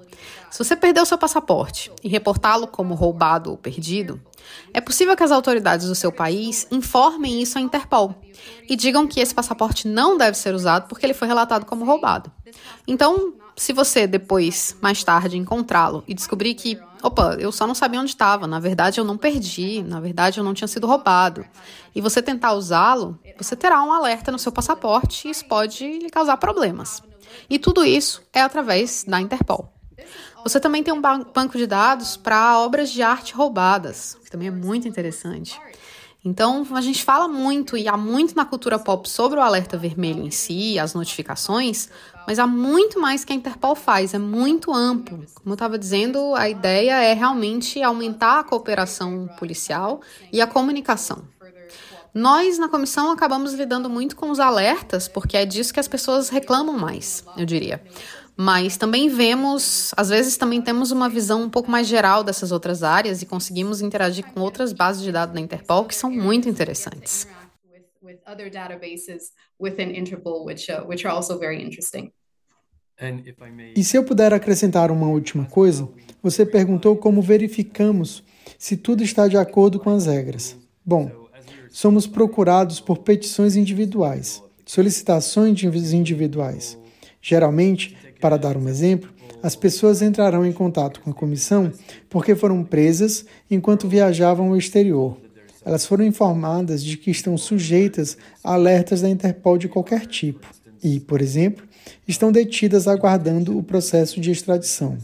Se você perdeu seu passaporte e reportá-lo como roubado ou perdido, é possível que as autoridades do seu país informem isso à Interpol e digam que esse passaporte não deve ser usado porque ele foi relatado como roubado. Então, se você depois, mais tarde, encontrá-lo e descobrir que, opa, eu só não sabia onde estava, na verdade eu não perdi, na verdade eu não tinha sido roubado, e você tentar usá-lo, você terá um alerta no seu passaporte e isso pode lhe causar problemas. E tudo isso é através da Interpol. Você também tem um banco de dados para obras de arte roubadas, que também é muito interessante. Então, a gente fala muito e há muito na cultura pop sobre o alerta vermelho em si, as notificações, mas há muito mais que a Interpol faz, é muito amplo. Como eu estava dizendo, a ideia é realmente aumentar a cooperação policial e a comunicação. Nós, na comissão, acabamos lidando muito com os alertas, porque é disso que as pessoas reclamam mais, eu diria. Mas também vemos, às vezes também temos uma visão um pouco mais geral dessas outras áreas e conseguimos interagir com outras bases de dados da Interpol que são muito interessantes with other databases within Interpol, which, uh, which are also very interesting. E se eu puder acrescentar uma última coisa, você perguntou como verificamos se tudo está de acordo com as regras. Bom, somos procurados por petições individuais, solicitações individuais. Geralmente, para dar um exemplo, as pessoas entrarão em contato com a comissão porque foram presas enquanto viajavam ao exterior elas foram informadas de que estão sujeitas a alertas da Interpol de qualquer tipo e, por exemplo, estão detidas aguardando o processo de extradição.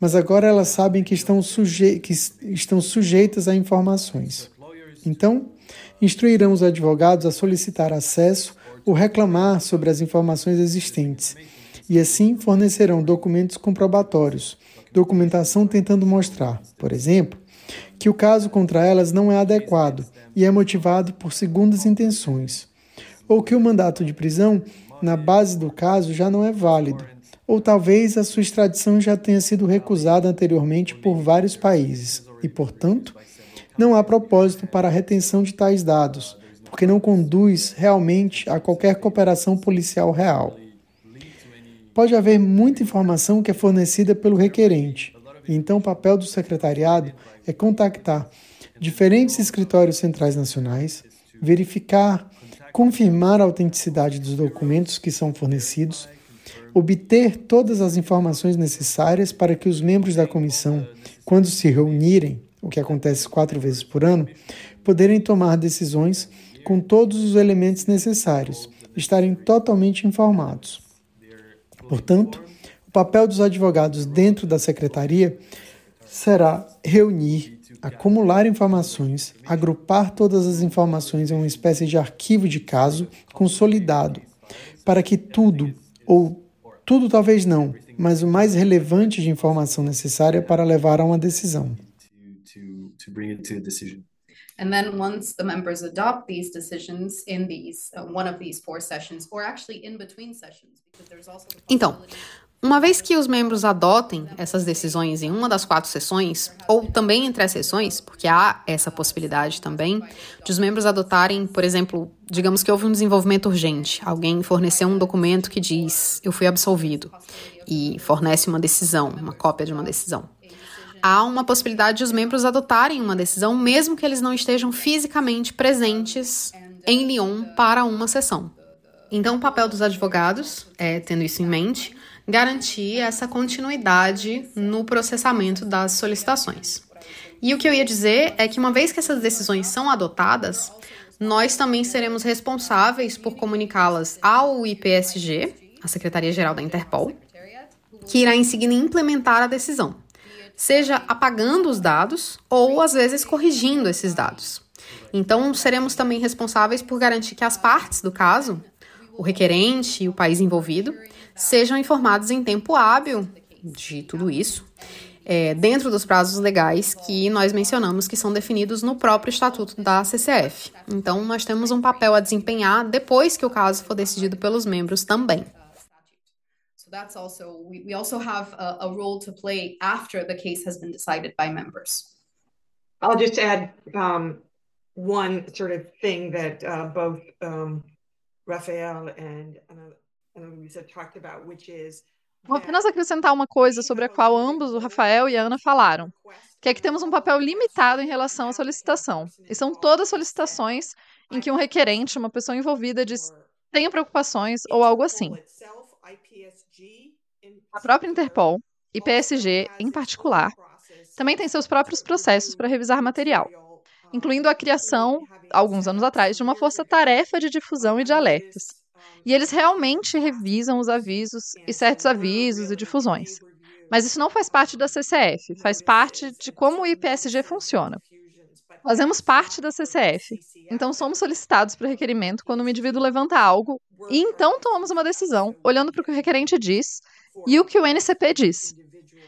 Mas agora elas sabem que estão, suje que estão sujeitas a informações. Então, instruirão os advogados a solicitar acesso ou reclamar sobre as informações existentes, e assim fornecerão documentos comprobatórios, documentação tentando mostrar, por exemplo, que o caso contra elas não é adequado e é motivado por segundas intenções, ou que o mandato de prisão, na base do caso, já não é válido, ou talvez a sua extradição já tenha sido recusada anteriormente por vários países e, portanto, não há propósito para a retenção de tais dados, porque não conduz realmente a qualquer cooperação policial real. Pode haver muita informação que é fornecida pelo requerente, então o papel do secretariado é contactar diferentes escritórios centrais nacionais, verificar, confirmar a autenticidade dos documentos que são fornecidos, obter todas as informações necessárias para que os membros da comissão, quando se reunirem, o que acontece quatro vezes por ano, poderem tomar decisões com todos os elementos necessários, estarem totalmente informados. Portanto, o papel dos advogados dentro da secretaria será reunir, acumular informações, agrupar todas as informações em uma espécie de arquivo de caso consolidado, para que tudo, ou tudo talvez não, mas o mais relevante de informação necessária para levar a uma decisão. And then once the members adopt these decisions in these uh, one of these four sessions or actually in between sessions because there's also the Então, uma vez que os membros adotem essas decisões em uma das quatro sessões, ou também entre as sessões, porque há essa possibilidade também, de os membros adotarem, por exemplo, digamos que houve um desenvolvimento urgente, alguém forneceu um documento que diz eu fui absolvido e fornece uma decisão, uma cópia de uma decisão. Há uma possibilidade de os membros adotarem uma decisão, mesmo que eles não estejam fisicamente presentes em Lyon para uma sessão. Então, o papel dos advogados, é, tendo isso em mente, garantir essa continuidade no processamento das solicitações. E o que eu ia dizer é que, uma vez que essas decisões são adotadas, nós também seremos responsáveis por comunicá-las ao IPSG, a Secretaria-Geral da Interpol, que irá em seguida implementar a decisão, seja apagando os dados ou, às vezes, corrigindo esses dados. Então, seremos também responsáveis por garantir que as partes do caso, o requerente e o país envolvido, sejam informados em tempo hábil de tudo isso, é, dentro dos prazos legais que nós mencionamos que são definidos no próprio estatuto da CCF. Então, nós temos um papel a desempenhar depois que o caso for decidido pelos membros também. So that's also we, we also have a, a role to play after the case has been decided by members. I'll just add um, one sort of thing that uh, both um, Raphael and uh, Vou apenas acrescentar uma coisa sobre a qual ambos, o Rafael e a Ana, falaram, que é que temos um papel limitado em relação à solicitação. E são todas solicitações em que um requerente, uma pessoa envolvida, diz tenha preocupações ou algo assim. A própria Interpol e PSG, em particular, também têm seus próprios processos para revisar material, incluindo a criação, alguns anos atrás, de uma força-tarefa de difusão e de alertas. E eles realmente revisam os avisos e certos avisos e difusões. Mas isso não faz parte da CCF, faz parte de como o IPSG funciona. Fazemos parte da CCF, então somos solicitados para requerimento quando um indivíduo levanta algo e então tomamos uma decisão, olhando para o que o requerente diz e o que o NCP diz.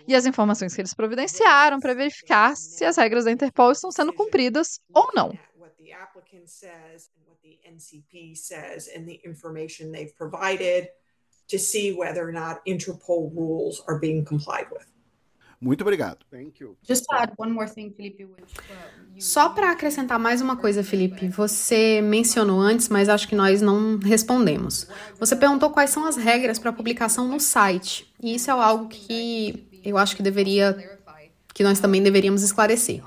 E as informações que eles providenciaram para verificar se as regras da Interpol estão sendo cumpridas ou não. to see whether or not Interpol rules are being complied with. Muito obrigado. Só para acrescentar mais uma coisa, Felipe, você mencionou antes, mas acho que nós não respondemos. Você perguntou quais são as regras para publicação no site, e isso é algo que eu acho que deveria, que nós também deveríamos esclarecer.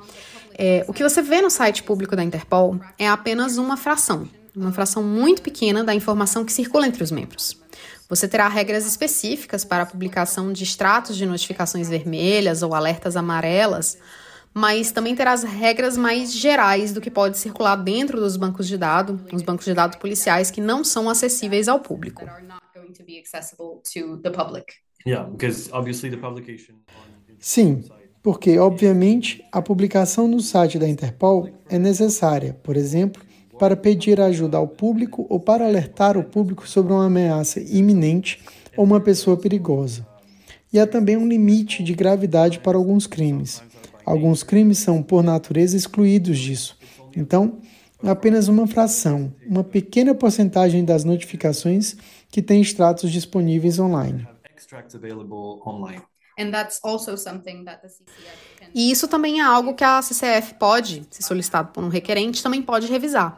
É, o que você vê no site público da Interpol é apenas uma fração, uma fração muito pequena da informação que circula entre os membros. Você terá regras específicas para a publicação de extratos de notificações vermelhas ou alertas amarelas, mas também terá as regras mais gerais do que pode circular dentro dos bancos de dados, os bancos de dados policiais que não são acessíveis ao público. Sim, porque, obviamente, a publicação no site da Interpol é necessária, por exemplo, para pedir ajuda ao público ou para alertar o público sobre uma ameaça iminente ou uma pessoa perigosa. E há também um limite de gravidade para alguns crimes. Alguns crimes são, por natureza, excluídos disso. Então, apenas uma fração, uma pequena porcentagem das notificações que tem extratos disponíveis online. E isso também é algo que a CCF pode, se solicitado por um requerente, também pode revisar.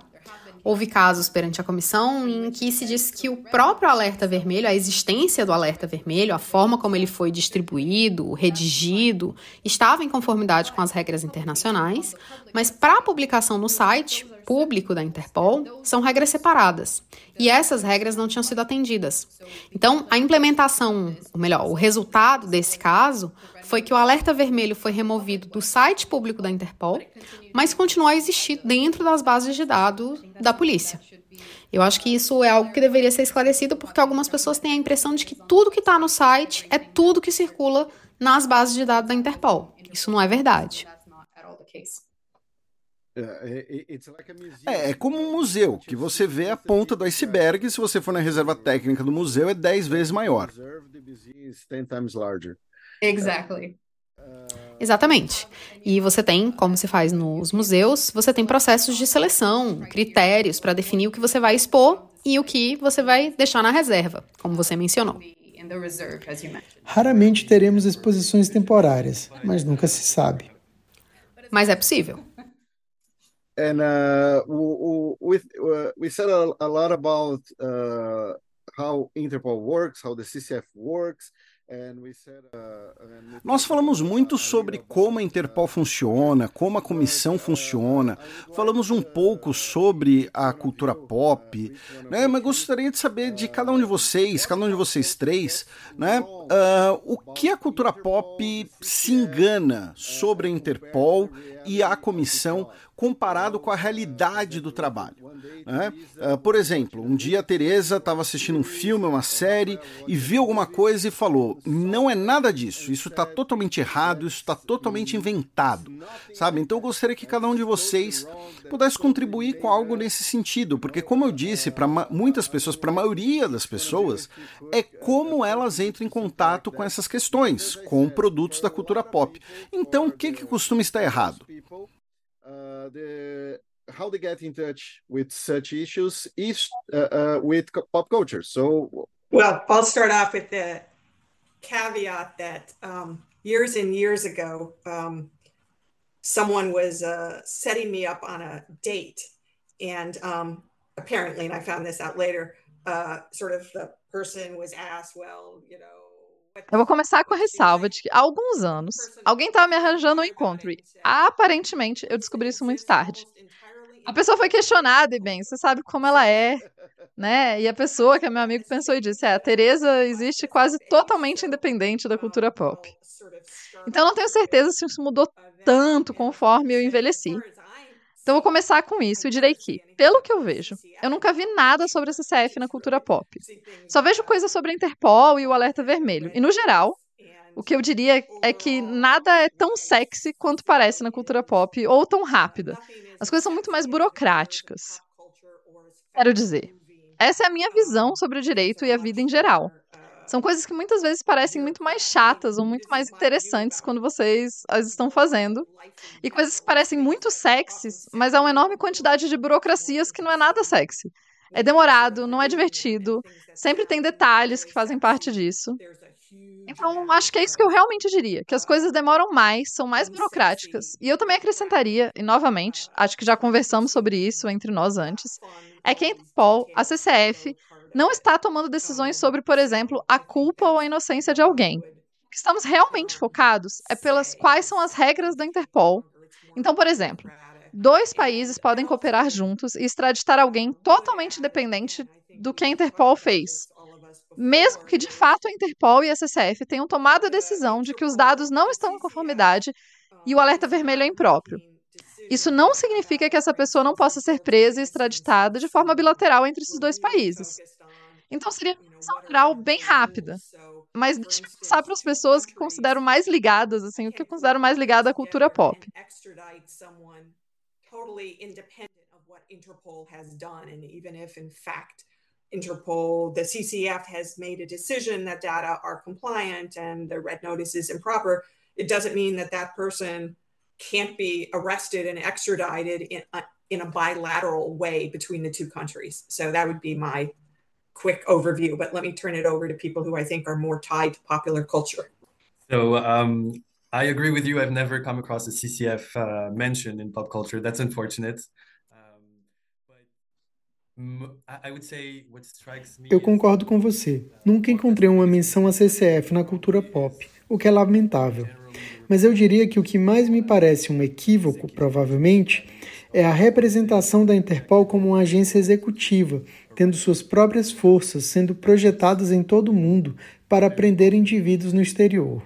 Houve casos perante a comissão em que se disse que o próprio alerta vermelho, a existência do alerta vermelho, a forma como ele foi distribuído, redigido, estava em conformidade com as regras internacionais, mas para a publicação no site público da Interpol, são regras separadas. E essas regras não tinham sido atendidas. Então, a implementação, ou melhor, o resultado desse caso foi que o alerta vermelho foi removido do site público da Interpol, mas continuou a existir dentro das bases de dados da polícia. Eu acho que isso é algo que deveria ser esclarecido porque algumas pessoas têm a impressão de que tudo que está no site é tudo que circula nas bases de dados da Interpol. Isso não é verdade. É, é como um museu, que você vê a ponta do iceberg e se você for na reserva técnica do museu é 10 vezes maior. Exactly. Exatamente. E você tem, como se faz nos museus, você tem processos de seleção, critérios para definir o que você vai expor e o que você vai deixar na reserva, como você mencionou. Raramente teremos exposições temporárias, mas nunca se sabe. Mas é possível. And uh, we, uh, we said a, a lot about uh, how Interpol works, how the CCF works. Nós falamos muito sobre como a Interpol funciona, como a comissão funciona, falamos um pouco sobre a cultura pop, né? mas gostaria de saber de cada um de vocês, cada um de vocês três, né? Uh, o que a cultura pop se engana sobre a Interpol e a comissão comparado com a realidade do trabalho. Né? Uh, por exemplo, um dia a Teresa estava assistindo um filme, uma série, e viu alguma coisa e falou: não é nada disso, isso está totalmente errado, isso está totalmente inventado. Sabe? Então eu gostaria que cada um de vocês pudesse contribuir com algo nesse sentido, porque, como eu disse, para muitas pessoas, para a maioria das pessoas, é como elas entram em contato com essas questões, com produtos da cultura pop. Então, o que, que costuma estar errado? Uh, the how they get in touch with such issues is uh, uh, with pop culture. So, well, I'll start off with the caveat that um, years and years ago, um, someone was uh, setting me up on a date, and um, apparently, and I found this out later, uh, sort of the person was asked, well, you know. Eu vou começar com a ressalva de que há alguns anos alguém estava me arranjando um encontro e aparentemente eu descobri isso muito tarde. A pessoa foi questionada, e bem, você sabe como ela é, né? E a pessoa que é meu amigo pensou e disse: é, a Teresa existe quase totalmente independente da cultura pop. Então eu não tenho certeza se isso mudou tanto conforme eu envelheci. Então vou começar com isso e direi que, pelo que eu vejo, eu nunca vi nada sobre a CCF na cultura pop. Só vejo coisas sobre a Interpol e o Alerta Vermelho. E no geral, o que eu diria é que nada é tão sexy quanto parece na cultura pop ou tão rápida. As coisas são muito mais burocráticas. Quero dizer, essa é a minha visão sobre o direito e a vida em geral. São coisas que muitas vezes parecem muito mais chatas ou muito mais interessantes quando vocês as estão fazendo. E coisas que parecem muito sexys, mas há uma enorme quantidade de burocracias que não é nada sexy. É demorado, não é divertido, sempre tem detalhes que fazem parte disso. Então, acho que é isso que eu realmente diria, que as coisas demoram mais, são mais burocráticas. E eu também acrescentaria, e novamente, acho que já conversamos sobre isso entre nós antes, é que a Interpol, a CCF, não está tomando decisões sobre, por exemplo, a culpa ou a inocência de alguém. O que estamos realmente focados é pelas quais são as regras da Interpol. Então, por exemplo, dois países podem cooperar juntos e extraditar alguém totalmente independente do que a Interpol fez. Mesmo que de fato a Interpol e a CCF tenham tomado a decisão de que os dados não estão em conformidade e o alerta vermelho é impróprio. Isso não significa que essa pessoa não possa ser presa e extraditada de forma bilateral entre esses dois países. Então seria uma decisão geral bem rápida. Mas deixa eu passar para as pessoas que considero mais ligadas, assim, o que eu considero mais ligado à cultura pop. Interpol, the CCF has made a decision that data are compliant and the red notice is improper, it doesn't mean that that person can't be arrested and extradited in a, in a bilateral way between the two countries. So that would be my quick overview, but let me turn it over to people who I think are more tied to popular culture. So um, I agree with you. I've never come across a CCF uh, mention in pop culture. That's unfortunate. Eu concordo com você. Nunca encontrei uma menção a CCF na cultura pop, o que é lamentável. Mas eu diria que o que mais me parece um equívoco, provavelmente, é a representação da Interpol como uma agência executiva tendo suas próprias forças sendo projetadas em todo o mundo para prender indivíduos no exterior.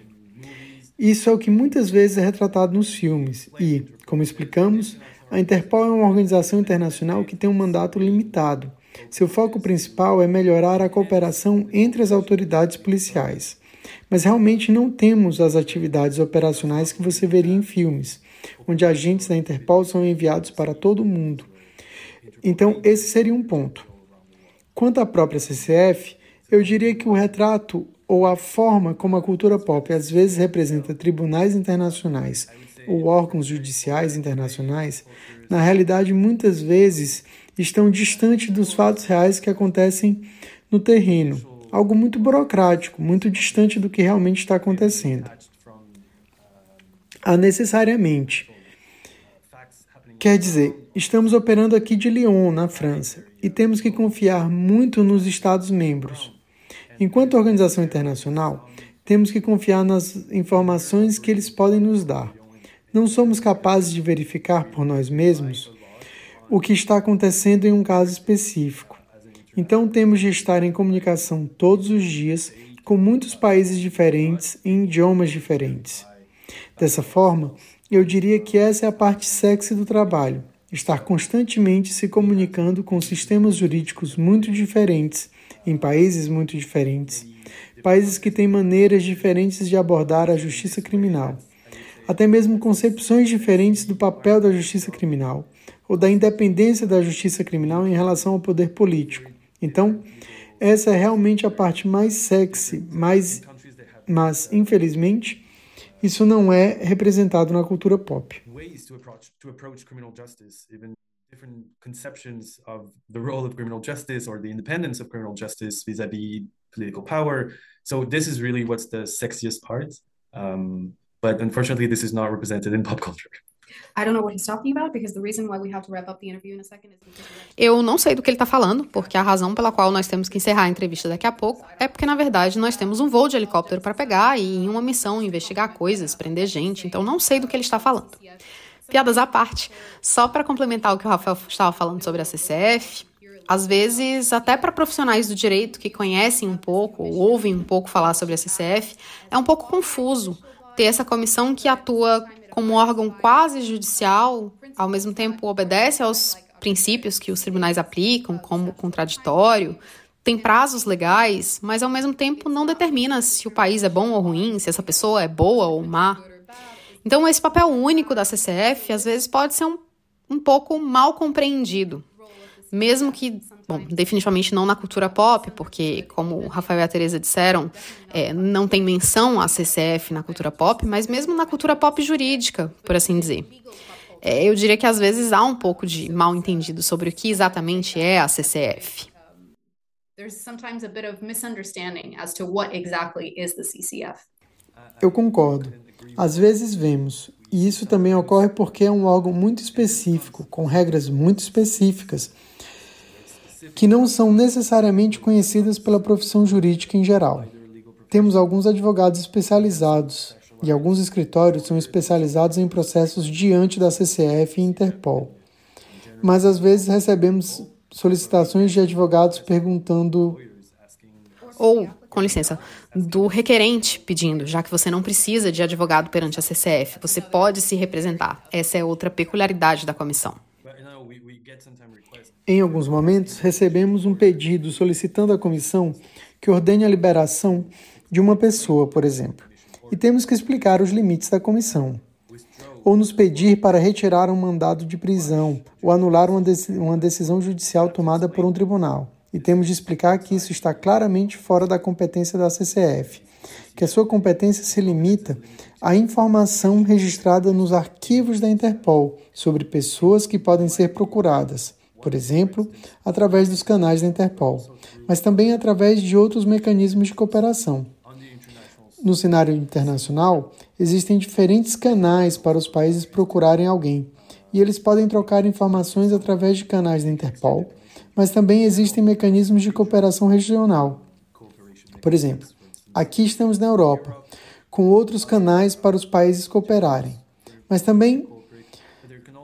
Isso é o que muitas vezes é retratado nos filmes e, como explicamos, a Interpol é uma organização internacional que tem um mandato limitado. Seu foco principal é melhorar a cooperação entre as autoridades policiais. Mas realmente não temos as atividades operacionais que você veria em filmes, onde agentes da Interpol são enviados para todo o mundo. Então, esse seria um ponto. Quanto à própria CCF, eu diria que o retrato ou a forma como a cultura pop às vezes representa tribunais internacionais ou órgãos judiciais internacionais, na realidade muitas vezes estão distantes dos fatos reais que acontecem no terreno, algo muito burocrático, muito distante do que realmente está acontecendo. Há necessariamente. Quer dizer, estamos operando aqui de Lyon, na França, e temos que confiar muito nos Estados-membros. Enquanto organização internacional, temos que confiar nas informações que eles podem nos dar. Não somos capazes de verificar por nós mesmos o que está acontecendo em um caso específico. Então temos de estar em comunicação todos os dias com muitos países diferentes em idiomas diferentes. Dessa forma, eu diria que essa é a parte sexy do trabalho estar constantemente se comunicando com sistemas jurídicos muito diferentes, em países muito diferentes, países que têm maneiras diferentes de abordar a justiça criminal, até mesmo concepções diferentes do papel da justiça criminal ou da independência da justiça criminal em relação ao poder político. Então, essa é realmente a parte mais sexy, mais, mas infelizmente isso não é representado na cultura pop. different conceptions of the role of criminal justice or the independence of criminal justice vis-a-vis political power. So this is really what's the sexiest part. Um, but unfortunately, this is not represented in pop culture. Eu não sei do que ele está falando, porque a razão pela qual nós temos que encerrar a entrevista daqui a pouco é porque, na verdade, nós temos um voo de helicóptero para pegar e em uma missão investigar coisas, prender gente, então não sei do que ele está falando. Piadas à parte, só para complementar o que o Rafael estava falando sobre a CCF, às vezes, até para profissionais do direito que conhecem um pouco ou ouvem um pouco falar sobre a CCF, é um pouco confuso ter essa comissão que atua como órgão quase judicial, ao mesmo tempo obedece aos princípios que os tribunais aplicam, como contraditório, tem prazos legais, mas ao mesmo tempo não determina se o país é bom ou ruim, se essa pessoa é boa ou má. Então, esse papel único da CCF às vezes pode ser um, um pouco mal compreendido mesmo que, bom, definitivamente não na cultura pop, porque, como o Rafael e a Teresa disseram, é, não tem menção a CCF na cultura pop, mas mesmo na cultura pop jurídica, por assim dizer. É, eu diria que às vezes há um pouco de mal entendido sobre o que exatamente é a CCF. Eu concordo. Às vezes vemos, e isso também ocorre porque é um órgão muito específico, com regras muito específicas, que não são necessariamente conhecidas pela profissão jurídica em geral. Temos alguns advogados especializados e alguns escritórios são especializados em processos diante da CCF e Interpol. Mas às vezes recebemos solicitações de advogados perguntando ou, com licença, do requerente pedindo, já que você não precisa de advogado perante a CCF, você pode se representar. Essa é outra peculiaridade da comissão. Em alguns momentos, recebemos um pedido solicitando à comissão que ordene a liberação de uma pessoa, por exemplo, e temos que explicar os limites da comissão. Ou nos pedir para retirar um mandado de prisão ou anular uma, decisão judicial tomada por um tribunal. E temos de explicar que isso está claramente fora da competência da CCF, que a sua competência se limita à informação registrada nos arquivos da Interpol sobre pessoas que podem ser procuradas por exemplo, através dos canais da Interpol, mas também através de outros mecanismos de cooperação. No cenário internacional, existem diferentes canais para os países procurarem alguém, e eles podem trocar informações através de canais da Interpol, mas também existem mecanismos de cooperação regional. Por exemplo, aqui estamos na Europa, com outros canais para os países cooperarem, mas também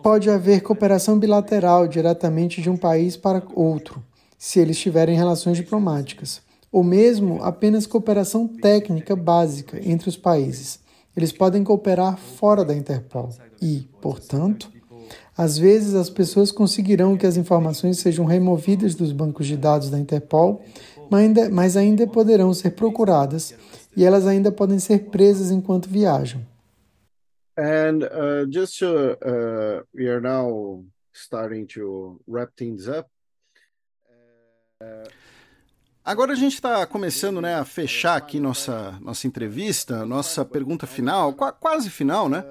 pode haver cooperação bilateral diretamente de um país para outro, se eles tiverem relações diplomáticas, ou mesmo apenas cooperação técnica básica entre os países. Eles podem cooperar fora da Interpol e, portanto, às vezes as pessoas conseguirão que as informações sejam removidas dos bancos de dados da Interpol, mas ainda poderão ser procuradas e elas ainda podem ser presas enquanto viajam. And uh, just uh, we are now starting to wrap things up. Uh, Agora a gente está começando né, a fechar aqui nossa, nossa entrevista, nossa pergunta final, qu quase final, né?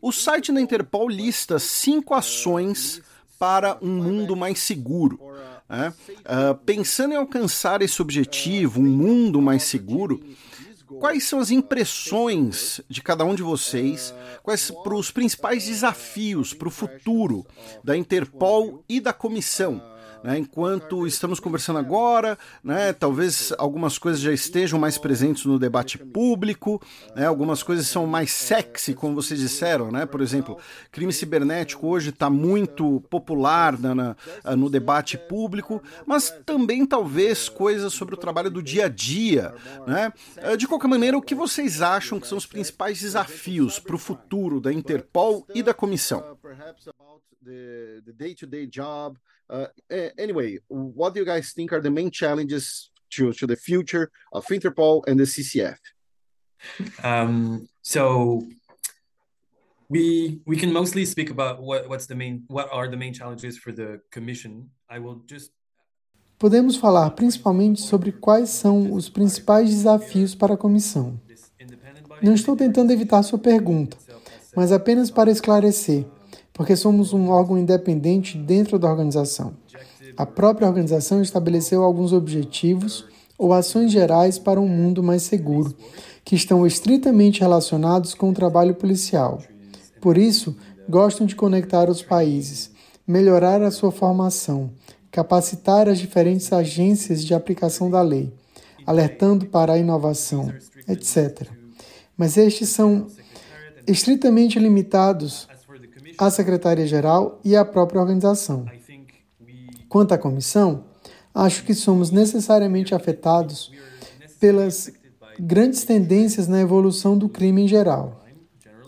O site da Interpol lista cinco ações para um mundo mais seguro. Né? Uh, pensando em alcançar esse objetivo, um mundo mais seguro, quais são as impressões de cada um de vocês, quais para os principais desafios para o futuro da Interpol e da comissão? Né? Enquanto estamos conversando agora, né, talvez algumas coisas já estejam mais presentes no debate público, né, algumas coisas são mais sexy, como vocês disseram, né? Por exemplo, crime cibernético hoje está muito popular na, no debate público, mas também talvez coisas sobre o trabalho do dia a dia. Né? De qualquer maneira, o que vocês acham que são os principais desafios para o futuro da Interpol e da comissão? Uh, anyway, what do you guys think are the main challenges to, to the future of Interpol and the CCF? Um, so we we can mostly speak about what, what's the main what are the main challenges for the commission. I will just Podemos falar principalmente sobre quais são os principais desafios para a comissão. Não estou tentando evitar sua pergunta, mas apenas para esclarecer porque somos um órgão independente dentro da organização. A própria organização estabeleceu alguns objetivos ou ações gerais para um mundo mais seguro, que estão estritamente relacionados com o trabalho policial. Por isso, gostam de conectar os países, melhorar a sua formação, capacitar as diferentes agências de aplicação da lei, alertando para a inovação, etc. Mas estes são estritamente limitados a secretaria-geral e a própria organização. Quanto à comissão, acho que somos necessariamente afetados pelas grandes tendências na evolução do crime em geral.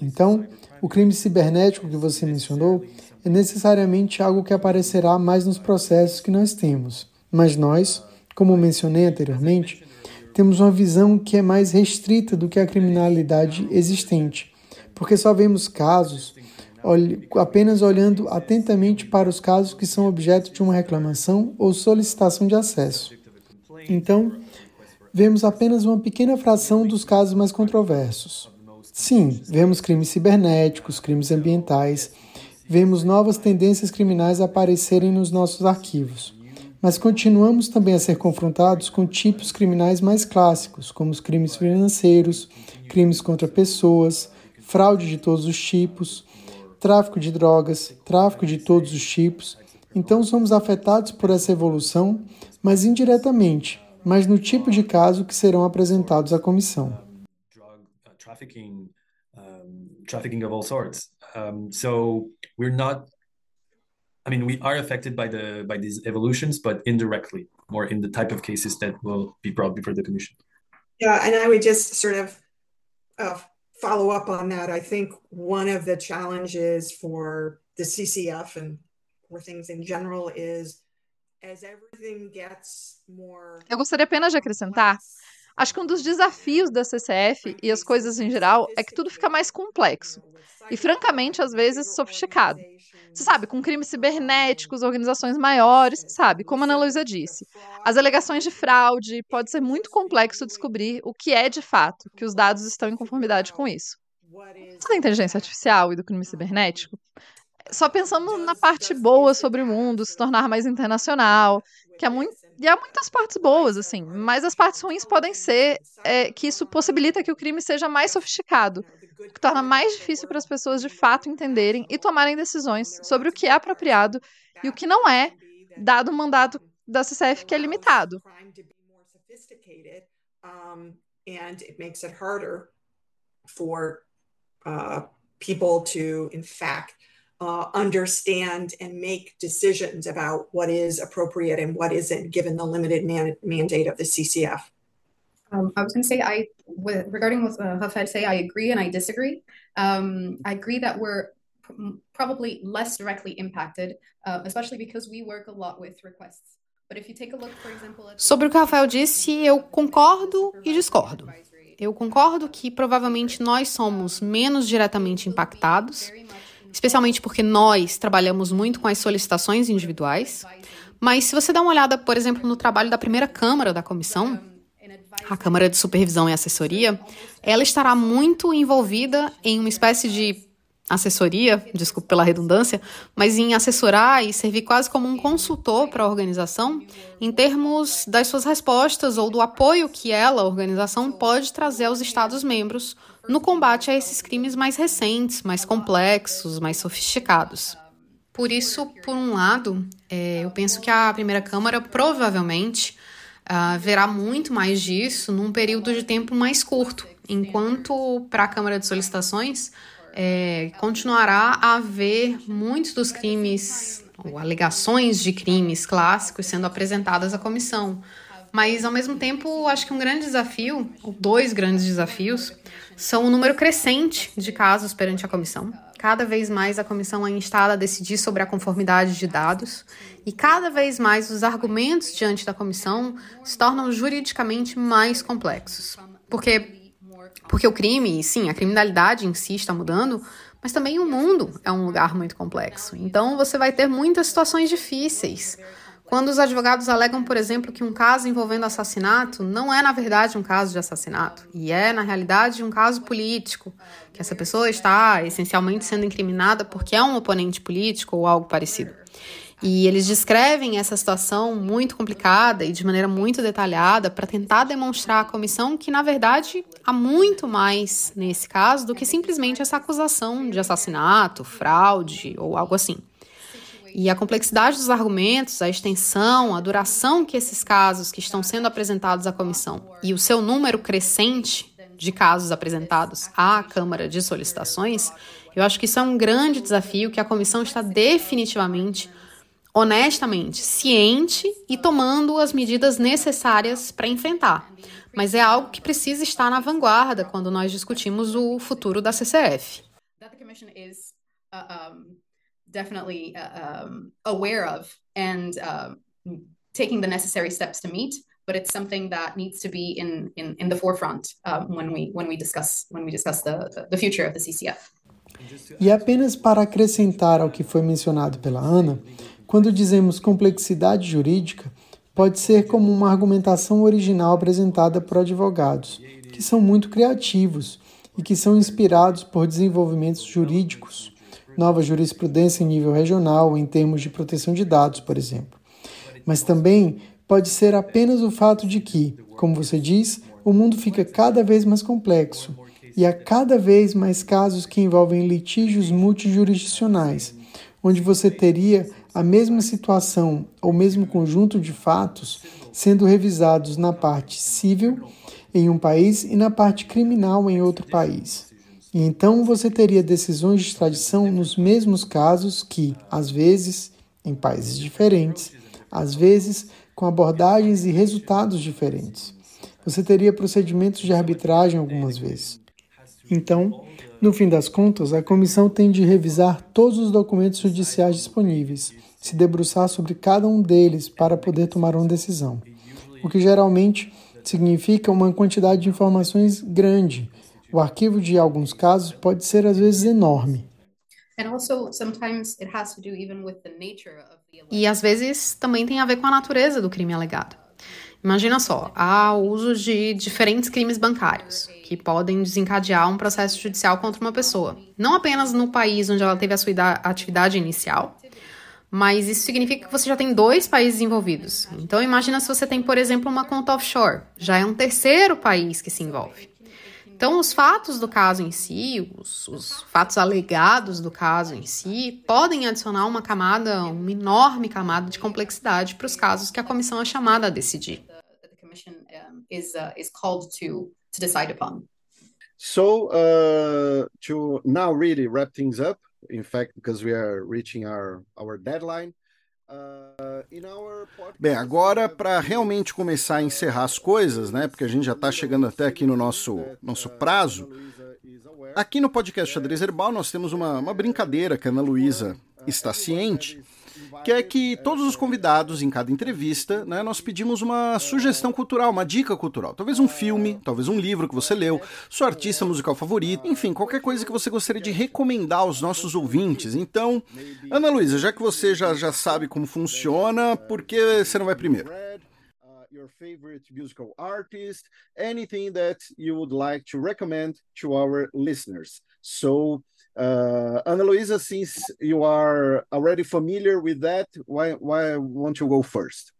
Então, o crime cibernético que você mencionou é necessariamente algo que aparecerá mais nos processos que nós temos. Mas nós, como mencionei anteriormente, temos uma visão que é mais restrita do que a criminalidade existente, porque só vemos casos apenas olhando atentamente para os casos que são objeto de uma reclamação ou solicitação de acesso. Então, vemos apenas uma pequena fração dos casos mais controversos. Sim, vemos crimes cibernéticos, crimes ambientais, vemos novas tendências criminais aparecerem nos nossos arquivos. Mas continuamos também a ser confrontados com tipos criminais mais clássicos, como os crimes financeiros, crimes contra pessoas, fraude de todos os tipos, tráfico de drogas, tráfico de todos os tipos. Então somos afetados por essa evolução, mas indiretamente, mas no tipo de caso que serão apresentados à comissão. Trafficking, um, trafficking of all sorts. Um, so we're not I mean, we are affected by the by these evolutions, but indirectly, more in the type of cases that will be brought before the commission. Yeah, and I would just sort of uh, follow up on that. I think one of the challenges for the CCF and for things in general is as everything gets more. Eu gostaria apenas de acrescentar Acho que um dos desafios da CCF e as coisas em geral é que tudo fica mais complexo e, francamente, às vezes sofisticado. Você sabe, com crimes cibernéticos, organizações maiores, sabe, como a Ana Luísa disse. As alegações de fraude, pode ser muito complexo descobrir o que é de fato, que os dados estão em conformidade com isso. Isso da inteligência artificial e do crime cibernético, só pensando na parte boa sobre o mundo, se tornar mais internacional, que é muito e há muitas partes boas, assim, mas as partes ruins podem ser é, que isso possibilita que o crime seja mais sofisticado, que torna mais difícil para as pessoas de fato entenderem e tomarem decisões sobre o que é apropriado e o que não é, dado o mandato da CCF que é limitado. for uh, people to, in fact, uh, understand and make decisions about what is appropriate and what isn't, given the limited man- mandate of the CCF. Um, I was going to say, I with, regarding what uh, Hafed say, I agree and I disagree. Um, I agree that we're probably less directly impacted, uh, especially because we work a lot with requests. But if you take a look, for example, at... Sobre o que o Rafael disse, eu concordo e discordo. Eu concordo que provavelmente nós somos menos diretamente impactados, especialmente porque nós trabalhamos muito com as solicitações individuais. Mas se você dá uma olhada, por exemplo, no trabalho da primeira Câmara da comissão, a Câmara de Supervisão e Assessoria, ela estará muito envolvida em uma espécie de assessoria, desculpe pela redundância, mas em assessorar e servir quase como um consultor para a organização em termos das suas respostas ou do apoio que ela, a organização, pode trazer aos Estados-membros no combate a esses crimes mais recentes, mais complexos, mais sofisticados. Por isso, por um lado, é, eu penso que a primeira Câmara provavelmente uh, verá muito mais disso num período de tempo mais curto, enquanto para a Câmara de Solicitações é, continuará a haver muitos dos crimes ou alegações de crimes clássicos sendo apresentadas à comissão. Mas, ao mesmo tempo, acho que um grande desafio, ou dois grandes desafios, são o número crescente de casos perante a comissão. Cada vez mais a comissão é instada a decidir sobre a conformidade de dados e cada vez mais os argumentos diante da comissão se tornam juridicamente mais complexos. Porque porque o crime, sim, a criminalidade em si está mudando, mas também o mundo é um lugar muito complexo. Então você vai ter muitas situações difíceis. Quando os advogados alegam, por exemplo, que um caso envolvendo assassinato não é, na verdade, um caso de assassinato, e é, na realidade, um caso político, que essa pessoa está essencialmente sendo incriminada porque é um oponente político ou algo parecido. E eles descrevem essa situação muito complicada e de maneira muito detalhada para tentar demonstrar à comissão que, na verdade, há muito mais nesse caso do que simplesmente essa acusação de assassinato, fraude ou algo assim. E a complexidade dos argumentos, a extensão, a duração que esses casos que estão sendo apresentados à comissão e o seu número crescente de casos apresentados à Câmara de Solicitações, eu acho que isso é um grande desafio que a comissão está definitivamente, honestamente, ciente e tomando as medidas necessárias para enfrentar. Mas é algo que precisa estar na vanguarda quando nós discutimos o futuro da CCF. Uh, definitely uh, um, aware of and uh, taking the necessary steps to meet but it's something that needs to be in, in, in the forefront um, when we when we discuss when we discuss the, the future of the CCF. E apenas para acrescentar ao que foi mencionado pela Ana, quando dizemos complexidade jurídica, pode ser como uma argumentação original apresentada por advogados, que são muito criativos e que são inspirados por desenvolvimentos jurídicos, nova jurisprudência em nível regional em termos de proteção de dados, por exemplo. Mas também pode ser apenas o fato de que, como você diz, o mundo fica cada vez mais complexo e há cada vez mais casos que envolvem litígios multijurisdicionais, onde você teria a mesma situação ou mesmo conjunto de fatos sendo revisados na parte civil em um país e na parte criminal em outro país. Então você teria decisões de extradição nos mesmos casos que, às vezes, em países diferentes, às vezes com abordagens e resultados diferentes. Você teria procedimentos de arbitragem algumas vezes. Então, no fim das contas, a comissão tem de revisar todos os documentos judiciais disponíveis, se debruçar sobre cada um deles para poder tomar uma decisão, o que geralmente significa uma quantidade de informações grande. O arquivo de alguns casos pode ser às vezes enorme. And also sometimes it has to do even with the nature of e às vezes também tem a ver com a natureza do crime alegado. Imagina só, há o uso de diferentes crimes bancários que podem desencadear um processo judicial contra uma pessoa, não apenas no país onde ela teve a sua atividade inicial, mas isso significa que você já tem dois países envolvidos. Então imagina se você tem, por exemplo, uma conta offshore, já é um terceiro país que se envolve. Então, os fatos do caso em si, os, os, fatos alegados do caso em si, podem adicionar uma camada, uma enorme camada de complexidade para os casos que a comissão é chamada a decidir. So, uh, to now really wrap things up, in fact, because we are reaching our, our deadline, Bem, agora para realmente começar a encerrar as coisas, né? Porque a gente já está chegando até aqui no nosso, nosso prazo. Aqui no podcast Xadrez Herbal nós temos uma, uma brincadeira que a Ana Luísa está ciente que é que todos os convidados em cada entrevista, né, nós pedimos uma sugestão cultural, uma dica cultural. Talvez um filme, talvez um livro que você leu, seu artista musical favorito, enfim, qualquer coisa que você gostaria de recomendar aos nossos ouvintes. Então, Ana Luísa, já que você já, já sabe como funciona, por que você não vai primeiro? your favorite musical artist, anything that you would like to recommend to our listeners. So Uh, Ana Luisa, since you are already familiar with that, why, why won't you go first?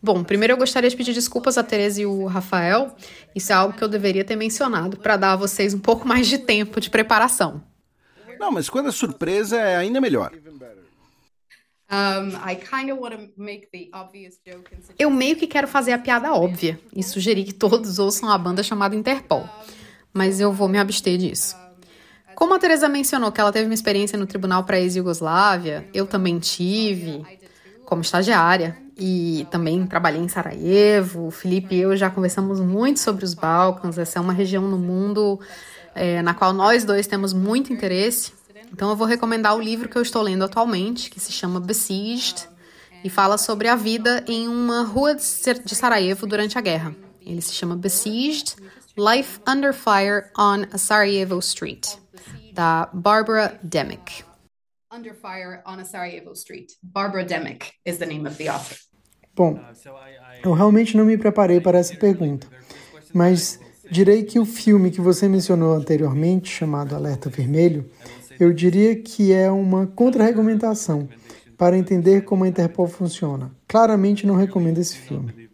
Bom, primeiro eu gostaria de pedir desculpas a Tereza e o Rafael. Isso é algo que eu deveria ter mencionado para dar a vocês um pouco mais de tempo de preparação. Não, mas quando é surpresa é ainda melhor. Eu meio que quero fazer a piada óbvia e sugerir que todos ouçam a banda chamada Interpol, mas eu vou me abster disso. Como a Teresa mencionou que ela teve uma experiência no Tribunal para ex-Yugoslávia, eu também tive, como estagiária, e também trabalhei em Sarajevo. O Felipe e eu já conversamos muito sobre os Balcãs. Essa é uma região no mundo é, na qual nós dois temos muito interesse. Então eu vou recomendar o livro que eu estou lendo atualmente, que se chama Besieged, e fala sobre a vida em uma rua de Sarajevo durante a guerra. Ele se chama Besieged: Life Under Fire on a Sarajevo Street da Barbara Demick. Under Fire on a Sarajevo Street. Barbara Demick is the name of the author. Bom, eu realmente não me preparei para essa pergunta, mas direi que o filme que você mencionou anteriormente, chamado Alerta Vermelho, eu diria que é uma contra-regulamentação para entender como a Interpol funciona. Claramente não recomendo esse filme.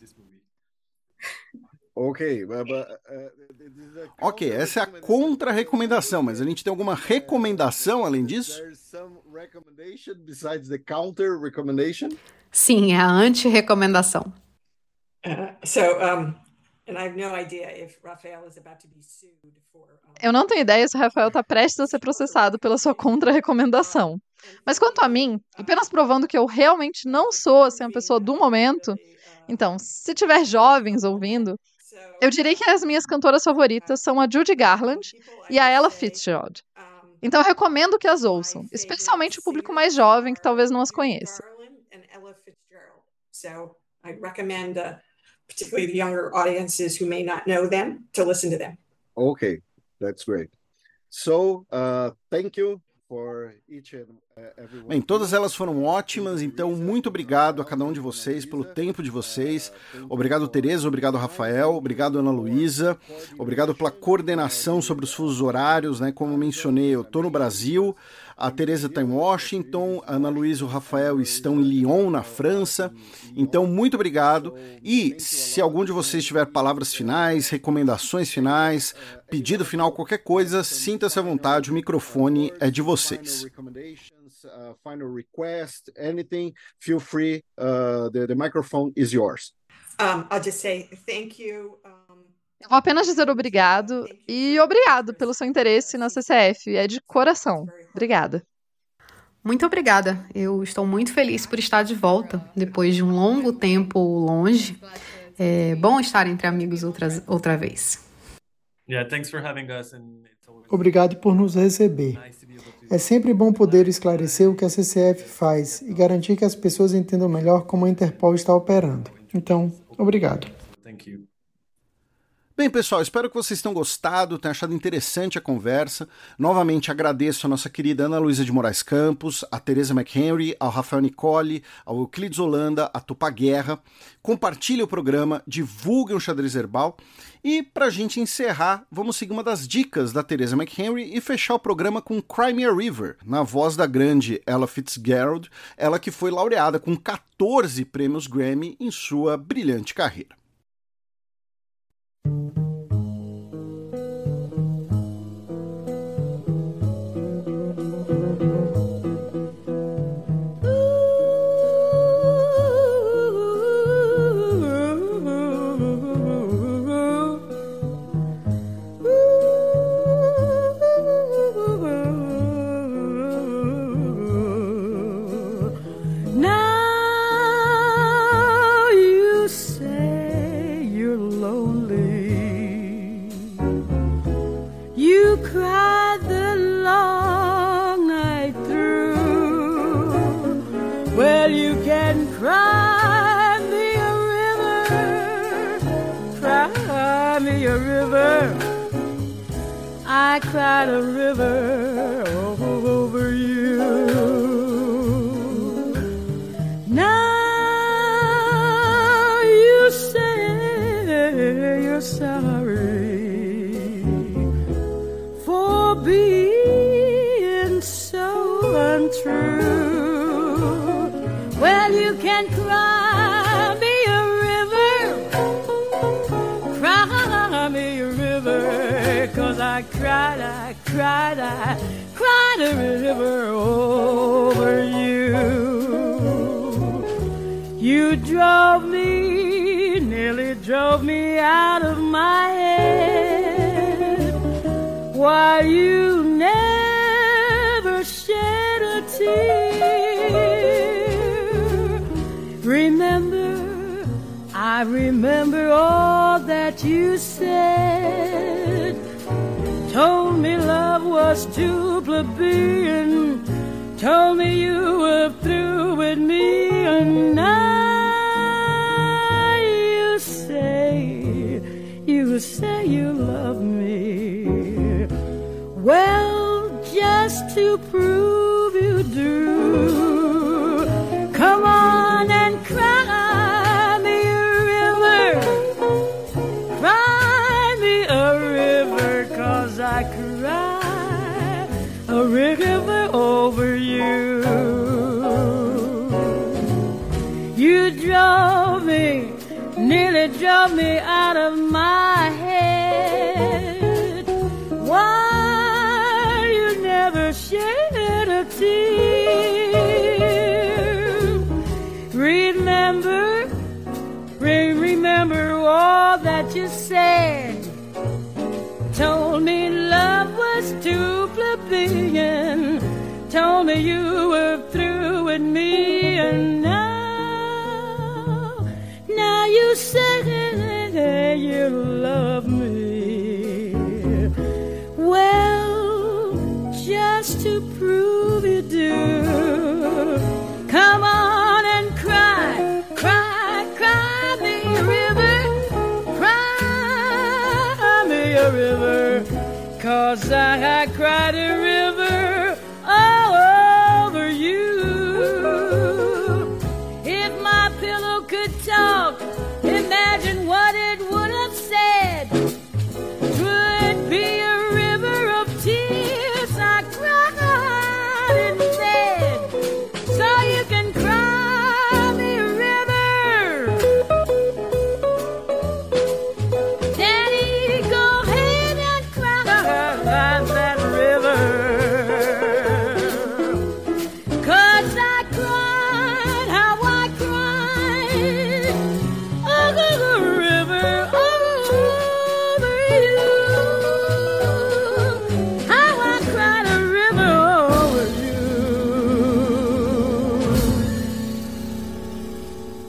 Ok, but, uh, Ok, essa é a contra-recomendação, mas a gente tem alguma recomendação além disso? Sim, é a anti-recomendação. Uh, Eu não tenho ideia se o Rafael está prestes a ser processado pela sua contra-recomendação. Mas quanto a mim, apenas provando que eu realmente não sou assim, a pessoa do momento, então, se tiver jovens ouvindo, eu diria que as minhas cantoras favoritas são a Judy Garland e a Ella Fitzgerald. Então eu recomendo que as ouçam, especialmente o público mais jovem que talvez não as conheça. So I recommend uh, particularly the younger audiences who may not know them to listen to them. Okay, that's great. So uh, thank you Bem, todas elas foram ótimas, então muito obrigado a cada um de vocês pelo tempo de vocês. Obrigado, Tereza, obrigado, Rafael, obrigado, Ana Luísa, obrigado pela coordenação sobre os fusos horários, né? Como mencionei, eu estou no Brasil, a Tereza está em Washington, a Ana Luísa e o Rafael estão em Lyon, na França. Então, muito obrigado. E se algum de vocês tiver palavras finais, recomendações finais, pedido final, qualquer coisa, sinta-se à vontade, o microfone é de vocês. Uh, final request, anything, feel free. Uh, the, the microphone is yours. Um, I'll just say thank you. Eu vou apenas dizer obrigado e obrigado pelo seu interesse na CCF. É de coração. Obrigada. Muito obrigada. Eu estou muito feliz por estar de volta depois de um longo tempo longe. É bom estar entre amigos outra, outra vez. Obrigado por nos receber. É sempre bom poder esclarecer o que a CCF faz e garantir que as pessoas entendam melhor como a Interpol está operando. Então, obrigado. Bem, pessoal, espero que vocês tenham gostado, tenham achado interessante a conversa. Novamente agradeço a nossa querida Ana Luísa de Moraes Campos, a Teresa McHenry, ao Rafael Nicole, ao Euclides Holanda, a Tupa Guerra. Compartilhe o programa, divulguem o xadrez herbal. E para a gente encerrar, vamos seguir uma das dicas da Teresa McHenry e fechar o programa com Crimea River, na voz da grande Ella Fitzgerald, ela que foi laureada com 14 prêmios Grammy em sua brilhante carreira. Thank you. Cried a river cried, I cried a river over you. You drove me, nearly drove me out of my head. Why you never shed a tear. Remember, I remember all that you said Told me love was too plebeian. Told me you were through with me, and now you say, you say you love me. Well, just to prove river over you. You drove me, nearly drove me out of my head. Why you never shed a tear? Remember, re- remember all that you said. Told me love was too plebeian. Told me you were through with me, and now, now you say you love me. Well, just to prove you do, come on and cry, cry, cry me a river, cry me a river, cause I, I cried a river